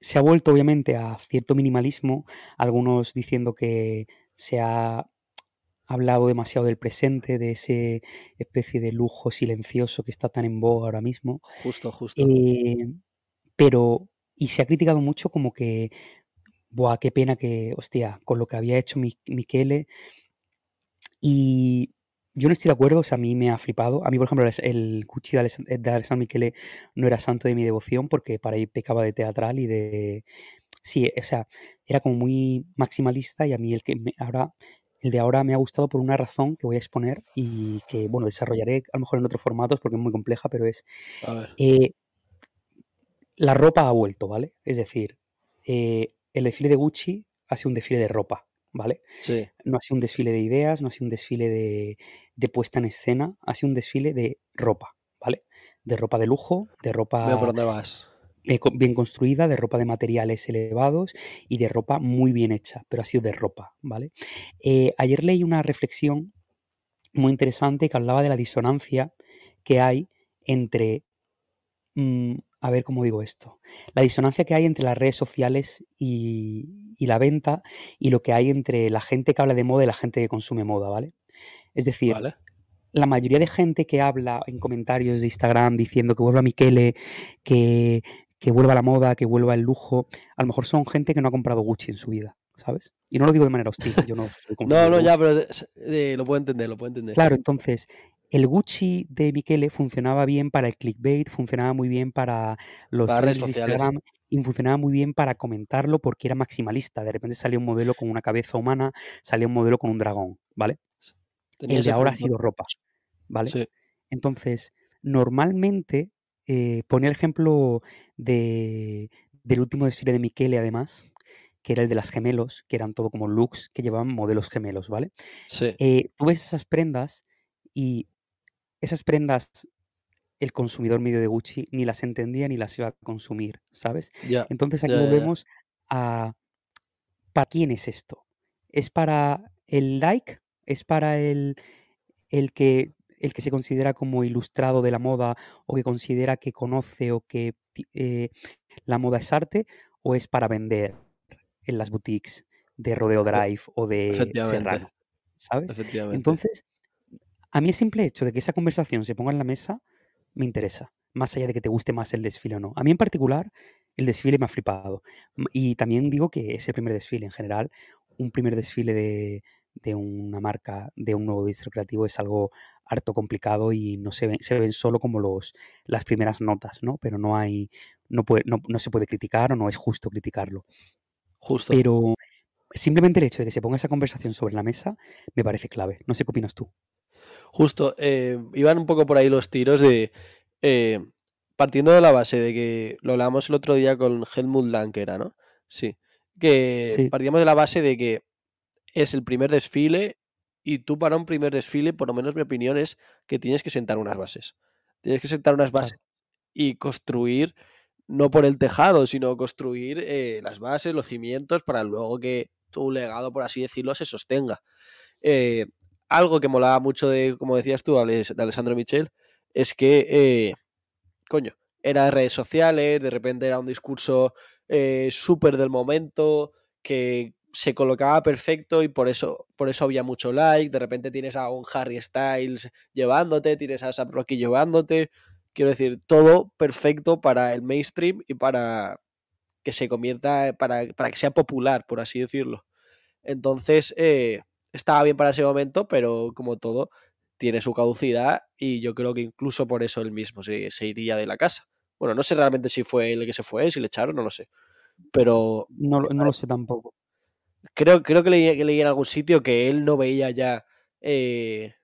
se ha vuelto obviamente a cierto minimalismo, algunos diciendo que se ha hablado demasiado del presente, de ese especie de lujo silencioso que está tan en boga ahora mismo, Justo, justo. eh, pero, y se ha criticado mucho como que, buah, qué pena que, hostia, con lo que había hecho Mi- Michele, y yo no estoy de acuerdo, o sea, a mí me ha flipado. A mí, por ejemplo, el, Gucci de, Alessandro Michele no era santo de mi devoción porque para ahí pecaba de teatral y de... Sí, o sea, era como muy maximalista y a mí el que me- ahora, el de ahora me ha gustado por una razón que voy a exponer y que, bueno, desarrollaré a lo mejor en otros formatos porque es muy compleja, pero es... A ver. eh, la ropa ha vuelto, ¿vale? Es decir, eh, el desfile de Gucci ha sido un desfile de ropa, ¿vale? Sí. No ha sido un desfile de ideas, no ha sido un desfile de, de puesta en escena, ha sido un desfile de ropa, ¿vale? De ropa de lujo, de Veo por ropa dónde vas. bien construida, de ropa de materiales elevados y de ropa muy bien hecha, pero ha sido de ropa, ¿vale? Eh, ayer leí una reflexión muy interesante que hablaba de la disonancia que hay entre mm, a ver cómo digo esto, la disonancia que hay entre las redes sociales y, y la venta y lo que hay entre la gente que habla de moda y la gente que consume moda, ¿vale? Es decir, Vale. la mayoría de gente que habla en comentarios de Instagram diciendo que vuelva Michele, que, que vuelva la moda, que vuelva el lujo, a lo mejor son gente que no ha comprado Gucci en su vida, ¿sabes? Y no lo digo de manera hostil, yo no soy *laughs* No, no, ya, pero de- de- lo puedo entender, lo puedo entender. Claro, entonces, el Gucci de Michele funcionaba bien para el clickbait, funcionaba muy bien para los Para redes sociales. Instagram y funcionaba muy bien para comentarlo porque era maximalista. De repente salía un modelo con una cabeza humana, salía un modelo con un dragón, ¿vale? Tenía El de ahora ha sido ropa, ¿vale? Sí. Entonces, normalmente, eh, pone el ejemplo de, del último desfile de Michele, además, que era el de las gemelos, que eran todo como looks que llevaban modelos gemelos, ¿vale? Sí. Eh, tú ves esas prendas y esas prendas el consumidor medio de Gucci ni las entendía ni las iba a consumir, ¿sabes? Entonces aquí volvemos a ¿para quién es esto? ¿Es para el like? ¿Es para el, el que el que se considera como ilustrado de la moda o que considera que conoce o que eh, la moda es arte o es para vender en las boutiques de Rodeo E- Drive o de. Serrano, ¿sabes? Efectivamente. Entonces, a mí el simple hecho de que esa conversación se ponga en la mesa me interesa, más allá de que te guste más el desfile o no. A mí en particular, el desfile me ha flipado. Y también digo que es el primer desfile en general. Un primer desfile de, de una marca, de un nuevo distro creativo, es algo harto complicado y no se ven, se ven solo como los, las primeras notas, ¿no? Pero no hay, no, puede, no, no se puede criticar o no es justo criticarlo. Justo. Pero simplemente el hecho de que se ponga esa conversación sobre la mesa me parece clave. No sé qué opinas tú. Justo, eh, iban un poco por ahí los tiros de. eh, partiendo de la base de que lo hablamos el otro día con Helmut Lang, que era, ¿no? Sí. Que Sí. partíamos de la base de que es el primer desfile y tú para un primer desfile, por lo menos mi opinión es que tienes que sentar unas bases. Tienes que sentar unas bases y construir, no por el tejado, sino construir eh, las bases, los cimientos, para luego que tu legado, por así decirlo, se sostenga. Eh, algo que molaba mucho de, como decías tú, de Alessandro Michel, es que, eh, coño, era de redes sociales, de repente era un discurso eh, súper del momento, que se colocaba perfecto y por eso, por eso había mucho like. De repente tienes a un Harry Styles llevándote, tienes a Sam Rocky llevándote. Quiero decir, todo perfecto para el mainstream y para que se convierta, para, para que sea popular, por así decirlo. Entonces, eh, estaba bien para ese momento, pero como todo, tiene su caducidad y yo creo que incluso por eso él mismo se, se iría de la casa. Bueno, no sé realmente si fue él el que se fue, si le echaron, no lo sé. Pero No, lo- no lo sé tampoco. creo, creo que, leí, que leí en algún sitio que él no veía ya, eh,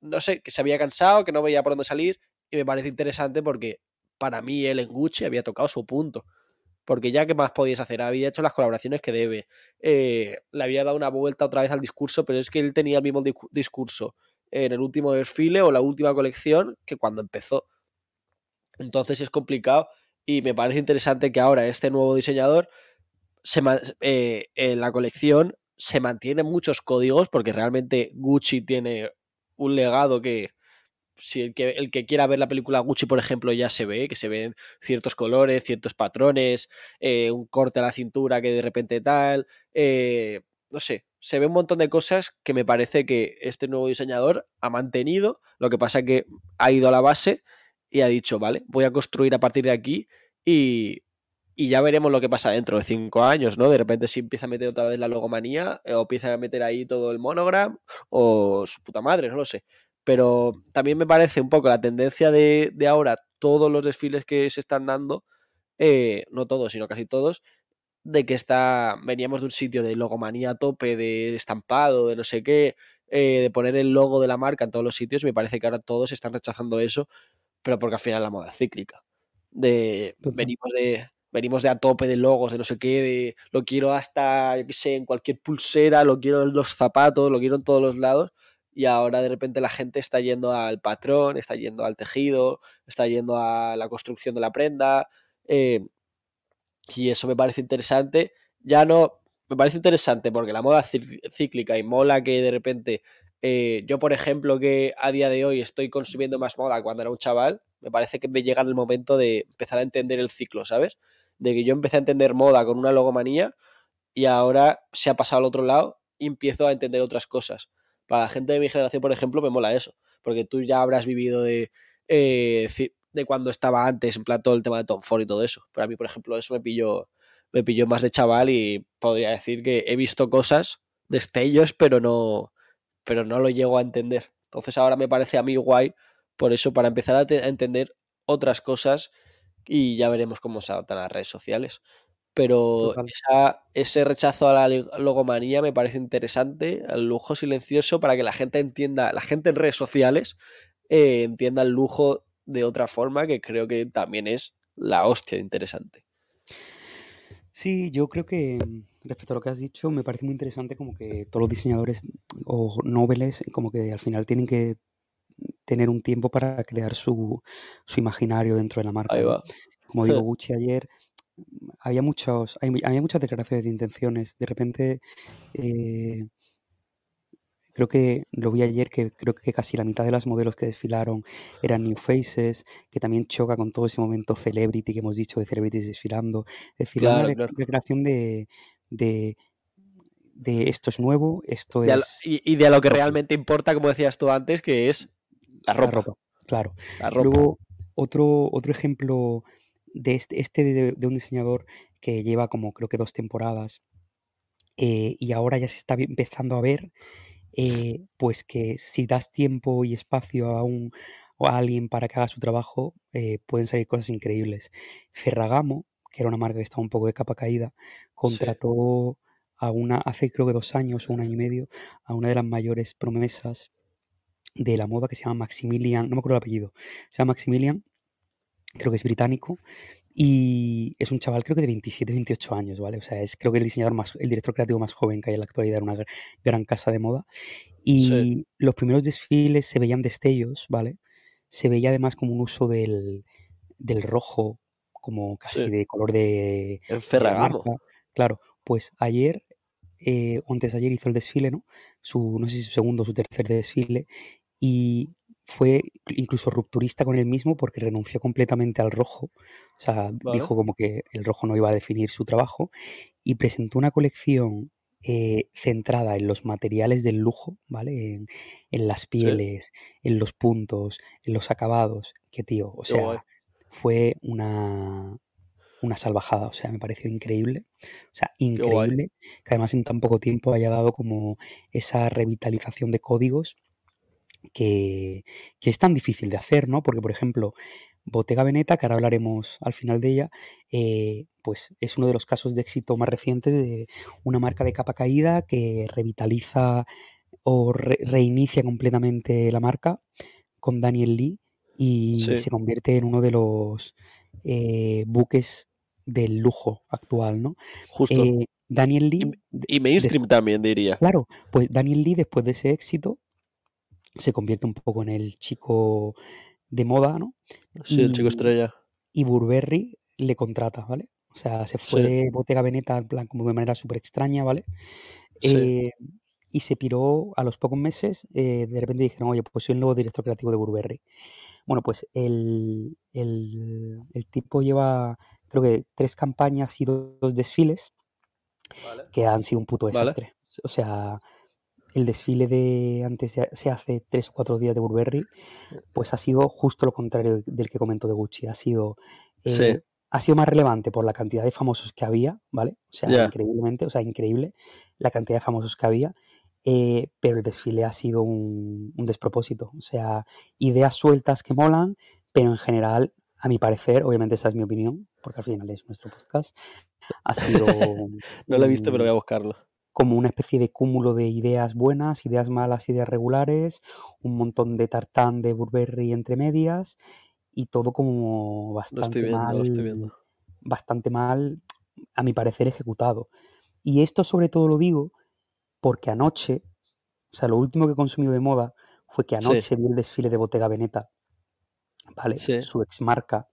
no sé, que se había cansado, que no veía por dónde salir y me parece interesante porque para mí él en Gucci había tocado su punto. Porque ya, ¿qué más podías hacer? Había hecho las colaboraciones que debe. eh, le había dado una vuelta otra vez al discurso, pero es que él tenía el mismo discu- discurso en el último desfile o la última colección que cuando empezó. Entonces es complicado y me parece interesante que ahora este nuevo diseñador se eh, en la colección se mantienen muchos códigos porque realmente Gucci tiene un legado que si el que, el que quiera ver la película Gucci, por ejemplo, ya se ve, que se ven ciertos colores, ciertos patrones, eh, un corte a la cintura que de repente tal, eh, no sé, se ve un montón de cosas que me parece que este nuevo diseñador ha mantenido, lo que pasa que ha ido a la base y ha dicho, vale, voy a construir a partir de aquí y, y ya veremos lo que pasa dentro de cinco años, ¿no? De repente si empieza a meter otra vez la logomanía eh, o empieza a meter ahí todo el monogram o su puta madre, no lo sé pero también me parece un poco la tendencia de, de ahora, todos los desfiles que se están dando, eh, no todos, sino casi todos, de que está, veníamos de un sitio de logomanía a tope, de estampado, de no sé qué, eh, de poner el logo de la marca en todos los sitios, me parece que ahora todos están rechazando eso, pero porque al final la moda es cíclica. De, venimos de venimos de a tope de logos, de no sé qué, de lo quiero hasta, yo qué sé, en cualquier pulsera, lo quiero en los zapatos, lo quiero en todos los lados, y ahora de repente la gente está yendo al patrón, está yendo al tejido, está yendo a la construcción de la prenda, eh, y eso me parece interesante. Ya no, me parece interesante porque la moda cí- cíclica y mola que de repente, eh, yo por ejemplo que a día de hoy estoy consumiendo más moda cuando era un chaval, me parece que me llega el momento de empezar a entender el ciclo, ¿sabes? De que yo empecé a entender moda con una logomanía y ahora se ha pasado al otro lado y empiezo a entender otras cosas. Para la gente de mi generación, por ejemplo, me mola eso, porque tú ya habrás vivido de, eh, de cuando estaba antes, en plan todo el tema de Tom Ford y todo eso. Pero a mí, por ejemplo, eso me pilló, me pilló más de chaval y podría decir que he visto cosas, destellos, pero no, pero no lo llego a entender. Entonces ahora me parece a mí guay, por eso, para empezar a, a entender otras cosas y ya veremos cómo se adaptan las redes sociales. Pero esa- ese rechazo a la logomanía me parece interesante, al lujo silencioso, para que la gente entienda, la gente en redes sociales eh, entienda el lujo de otra forma que creo que también es la hostia interesante. Sí, yo creo que mm, respecto a lo que has dicho, me parece muy interesante como que todos los diseñadores o noveles como que al final tienen que tener un tiempo para crear su, su imaginario dentro de la marca. Ahí va. Como digo, *laughs* Gucci ayer había muchos, había muchas declaraciones de intenciones. De repente, eh, creo que lo vi ayer que creo que casi la mitad de las modelos que desfilaron eran new faces, que también choca con todo ese momento celebrity que hemos dicho de celebrities desfilando. Es decir, es una Claro, de- claro. declaración de, de, de esto es nuevo, esto lo- es y, y de lo que ropa. realmente importa, como decías tú antes, que es la la ropa. ropa. Claro. La ropa. Luego, otro, otro ejemplo de este, este de, de un diseñador que lleva como creo que dos temporadas eh, y ahora ya se está empezando a ver, eh, pues que si das tiempo y espacio a, un, o a alguien para que haga su trabajo, eh, pueden salir cosas increíbles. Ferragamo, que era una marca que estaba un poco de capa caída, contrató a una, hace creo que dos años o un año y medio, a una de las mayores promesas de la moda que se llama Maximilian, no me acuerdo el apellido, se llama Maximilian, creo que es británico, y es un chaval creo que de 27, 28 años, ¿vale? O sea, es creo que el diseñador más, el director creativo más joven que hay en la actualidad en una gr- gran casa de moda. Y Sí. los primeros desfiles se veían destellos, ¿vale? Se veía además como un uso del, del rojo, como casi Sí. de color de, la Ferragamo. Claro, pues ayer eh, antes de ayer hizo el desfile, ¿no? Su, no sé si su segundo o su tercer desfile, y fue incluso rupturista con él mismo porque renunció completamente al rojo. O sea, Vale. dijo como que el rojo no iba a definir su trabajo y presentó una colección eh, centrada en los materiales del lujo, ¿vale? En, en las Sí. pieles, en los puntos, en los acabados. Que tío, o sea, fue una, una salvajada, o sea, me pareció increíble, o sea, increíble que además en tan poco tiempo haya dado como esa revitalización de códigos que, que es tan difícil de hacer, ¿no? Porque, por ejemplo, Bottega Veneta, que ahora hablaremos al final de ella, eh, pues es uno de los casos de éxito más recientes de una marca de capa caída que revitaliza o re- reinicia completamente la marca con Daniel Lee y Sí. se convierte en uno de los eh, buques del lujo actual, ¿no? Justo. Eh, Daniel Y, Lee, de- y mainstream también, diría. claro, pues Daniel Lee después de ese éxito se convierte un poco en el chico de moda, ¿no? Sí, el chico Y, estrella. y Burberry le contrata, ¿vale? O sea, se fue Sí. de Bottega Veneta en plan como de manera súper extraña, ¿vale? Sí. Eh, y se piró a los pocos meses, eh, de repente dijeron, oye, pues soy el nuevo director creativo de Burberry. Bueno, pues el, el, el tipo lleva, creo que tres campañas y dos desfiles Vale. que han sido un puto Vale. desastre. O sea, el desfile de antes se hace tres o cuatro días de Burberry, pues ha sido justo lo contrario del que comentó de Gucci. Ha sido, Sí. eh, ha sido más relevante por la cantidad de famosos que había, ¿vale? O sea, increíblemente, o sea, increíble la cantidad de famosos que había. eh, pero el desfile ha sido un, un despropósito. O sea, ideas sueltas que molan, pero en general, a mi parecer, obviamente esta es mi opinión, porque al final es nuestro podcast, ha sido *laughs* No lo he visto, pero voy a buscarlo. Como una especie de cúmulo de ideas buenas, ideas malas, ideas regulares, un montón de tartán de Burberry entre medias y todo como Lo estoy bastante viendo, lo estoy mal, viendo. bastante mal, a mi parecer, ejecutado. Y esto sobre todo lo digo porque anoche, o sea, lo último que he consumido de moda fue que Sí, anoche vi el desfile de Bottega Veneta, ¿vale? sí. Su ex marca.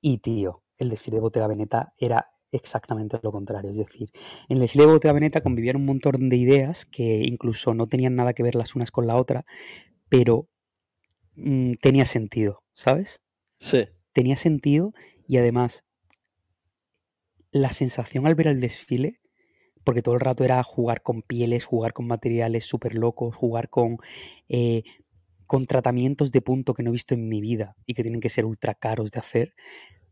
Y tío, el desfile de Bottega Veneta era exactamente lo contrario. Es decir, en el desfile de Bottega Veneta convivían un montón de ideas que incluso no tenían nada que ver las unas con la otra, pero mm, tenía sentido, ¿sabes? Sí. Tenía sentido y además la sensación al ver el desfile, porque todo el rato era jugar con pieles, jugar con materiales súper locos, jugar con, eh, con tratamientos de punto que no he visto en mi vida y que tienen que ser ultra caros de hacer.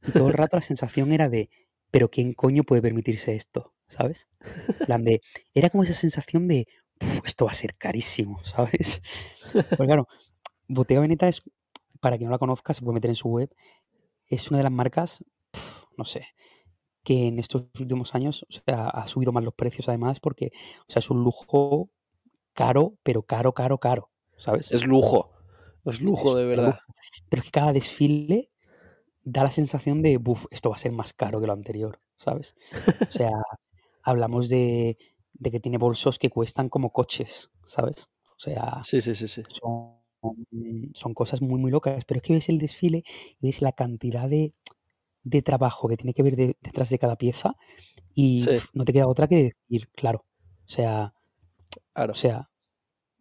Y todo el rato la sensación era de, pero ¿quién coño puede permitirse esto? ¿Sabes? En plan de, era como esa sensación de, "Uf, esto va a ser carísimo, ¿sabes? Pues claro, Bottega Veneta es, para quien no la conozca, se puede meter en su web, es una de las marcas, pf, no sé, que en estos últimos años o sea, ha subido más los precios además porque o sea, es un lujo caro, pero caro, caro, caro, ¿sabes? Es lujo. Es lujo, de verdad. lujo. Pero es que cada desfile da la sensación de, buf, esto va a ser más caro que lo anterior, ¿sabes? O sea, *laughs* hablamos de, de que tiene bolsos que cuestan como coches, ¿sabes? O sea, Sí, sí, sí, sí. son, son cosas muy, muy locas. Pero es que ves el desfile y ves la cantidad de, de trabajo que tiene que ver de- detrás de cada pieza y Sí, no te queda otra que decir, claro. O sea, claro. o sea,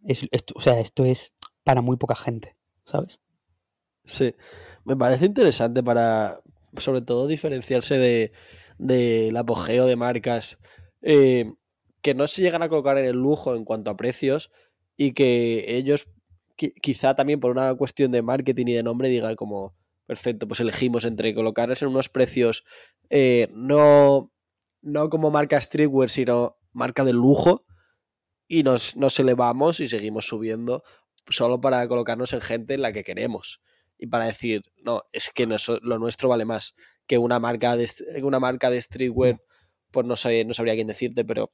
es, esto, o sea, esto es para muy poca gente, ¿sabes? Sí. Me parece interesante para, sobre todo, diferenciarse de, del apogeo de marcas eh, que no se llegan a colocar en el lujo en cuanto a precios y que ellos, qui- quizá también por una cuestión de marketing y de nombre, digan como, perfecto, pues elegimos entre colocarlos en unos precios eh, no, no como marca streetwear, sino marca de lujo y nos, nos elevamos y seguimos subiendo solo para colocarnos en gente en la que queremos y para decir, no, es que noso- lo nuestro vale más que una marca de, una marca de streetwear, pues no, sé, no sabría quién decirte, pero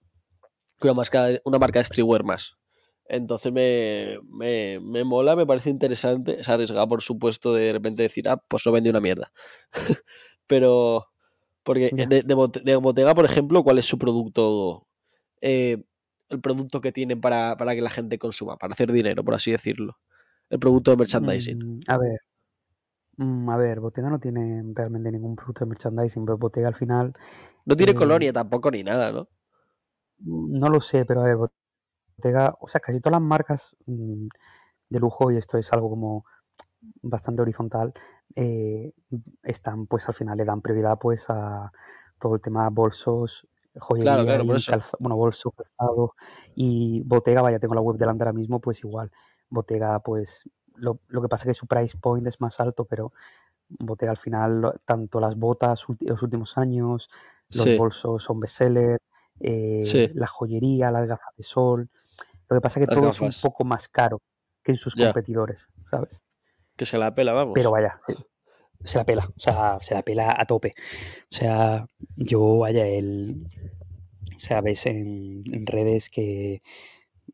una marca, de- una marca de streetwear más. Entonces me, me, me mola, me parece interesante. Es arriesgado, por supuesto, de repente decir, ah, pues no vende una mierda. *laughs* pero, porque de, de, por ejemplo, ¿cuál es su producto? eh, el producto que tienen para, para que la gente consuma, para hacer dinero, por así decirlo. El producto de merchandising. Mm, a ver, mm, a ver, Bottega no tiene realmente ningún producto de merchandising, pero Bottega al final, No tiene eh, colonia tampoco ni nada, ¿no? no lo sé, pero a ver, Bottega, o sea, casi todas las marcas mm, de lujo, y esto es algo como bastante horizontal, eh, están pues al final le dan prioridad pues a todo el tema bolsos, joyería Claro, y calza- bueno, bolsos, calzado y Bottega, vaya, tengo la web delante ahora mismo, pues igual, Bottega pues lo, lo que pasa es que su price point es más alto, pero Bottega al final, tanto las botas los últimos años, los Sí, bolsos son bestseller, eh, sí, la joyería, las gafas de sol, lo que pasa es que las todo es un poco más caro que en sus Ya, competidores, ¿sabes? que se la pela, Pero vamos. vaya, se- se la pela, o sea, se la pela a tope. O sea, yo, vaya, el. O sea, ves en, en redes que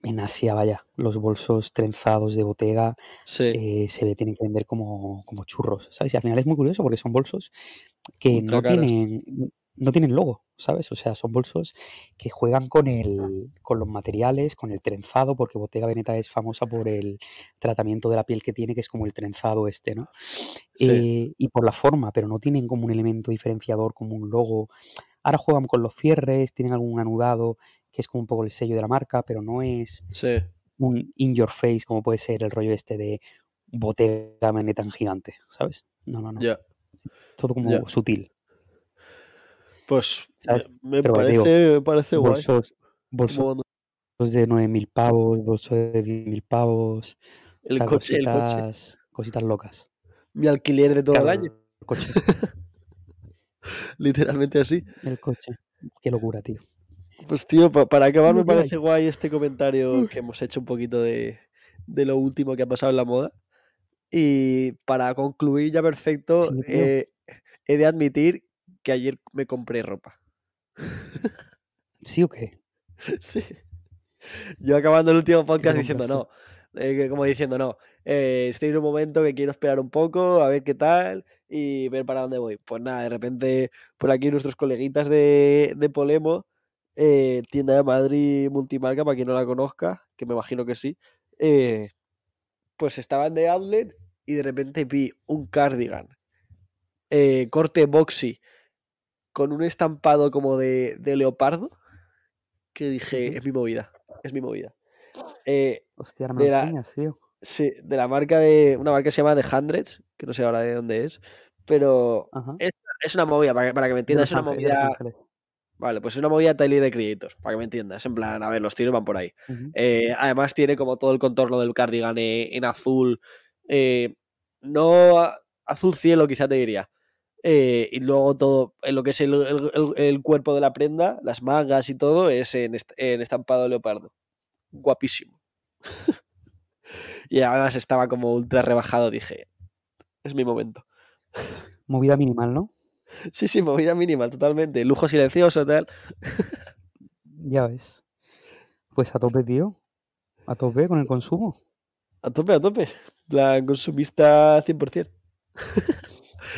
en Asia, vaya, los bolsos trenzados de Bottega Sí, eh, se ve, tienen que vender como, como churros, ¿sabes? Y al final es muy curioso porque son bolsos que ultra no caros. tienen, no tienen logo, ¿sabes? O sea, son bolsos que juegan con el, con los materiales, con el trenzado, porque Bottega Veneta es famosa por el tratamiento de la piel que tiene, que es como el trenzado este, ¿no? Sí, Eh, y por la forma, pero no tienen como un elemento diferenciador, como un logo. Ahora juegan con los cierres, tienen algún anudado que es como un poco el sello de la marca, pero no es sí, un in your face como puede ser el rollo este de Veneta en gigante, ¿sabes? No, no, no. Todo como sutil, Pues ¿sabes? me, Pero bueno, digo, parece, me parece guay. bolsos, bolsos Como de 9.000 pavos, bolsos de 10.000 pavos, o el sea, coche, el coche. cositas, cositas locas. Mi alquiler de todo el año. el coche, *laughs* Literalmente así. el coche. Qué locura, tío. Pues tío, pa- para acabar me parece guay este comentario que hemos hecho un poquito de, de lo último que ha pasado en la moda. Y para concluir ya perfecto, Sí, eh, he de admitir que ayer me compré ropa. ¿Sí o qué? *laughs* Sí. Yo acabando el último ¿Qué podcast diciendo no, eh, como diciendo no, eh, estoy en un momento que quiero esperar un poco, a ver qué tal y ver para dónde voy. Pues nada, de repente por aquí nuestros coleguitas de, de Polemo, eh, tienda de Madrid multimarca, para quien no la conozca, que me imagino que sí, pues estaban de outlet y de repente vi un cardigan corte boxy con un estampado como de, de leopardo que dije, es mi movida, es mi movida. Eh, Hostia, de la, tío. sí, de la marca de, una marca que se llama The Hundreds, que no sé ahora de dónde es, pero es, es una movida, para que, para que me entiendas, es una movida, vale, pues es una movida Tyler de Creators, para que me entiendas, en plan, a ver, los tiros van por ahí. Eh, además tiene como todo el contorno del cardigan eh, en azul, eh, no azul cielo quizá te diría, y luego todo, en lo que es el, el- cuerpo de la prenda, las mangas y todo, es en, est- en estampado leopardo. Guapísimo. *laughs* y además estaba como ultra rebajado, dije, es mi momento. Movida minimal, ¿no? *laughs* Sí, sí, movida mínima, totalmente. Lujo silencioso, tal. *laughs* Ya ves. Pues a tope, tío. A tope con el consumo. A tope, a tope. plan consumista 100%.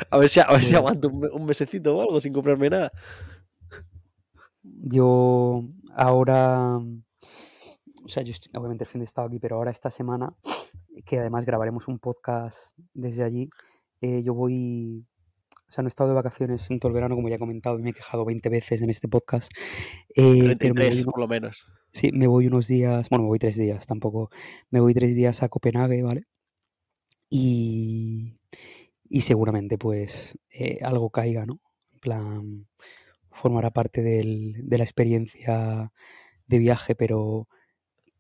a ver si, a ver si aguanto un, me- un mesecito o algo sin comprarme nada. Yo ahora, sea, yo estoy- obviamente el fin de estado aquí, pero ahora esta semana, que además grabaremos un podcast desde allí, eh, yo voy, o sea, no he estado de vacaciones en todo el verano, como ya he comentado, y me he quejado 20 veces en este podcast, eh, pero me voy, 33 por lo menos. sí, me voy unos días, bueno, me voy tres días, tampoco, me voy tres días a Copenhague, ¿vale? Y, y seguramente pues eh, algo caiga, ¿no? En plan, formará parte del- de la experiencia de viaje, pero,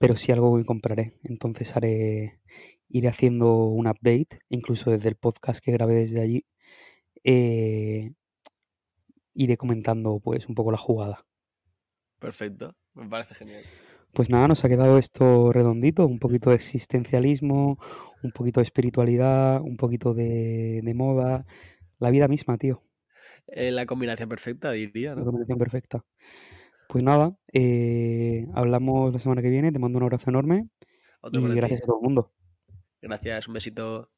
pero sí algo que compraré. Entonces haré, iré haciendo un update, incluso desde el podcast que grabé desde allí, eh, iré comentando pues un poco la jugada. Perfecto. Me parece genial. Pues nada, nos ha quedado esto redondito, un poquito de existencialismo, un poquito de espiritualidad, un poquito de, de moda, la vida misma, tío, Eh, la combinación perfecta, diría, la ¿no? combinación perfecta. Pues nada, eh, hablamos la semana que viene, te mando un abrazo enorme Otro y ti. gracias a todo el mundo. Gracias, un besito.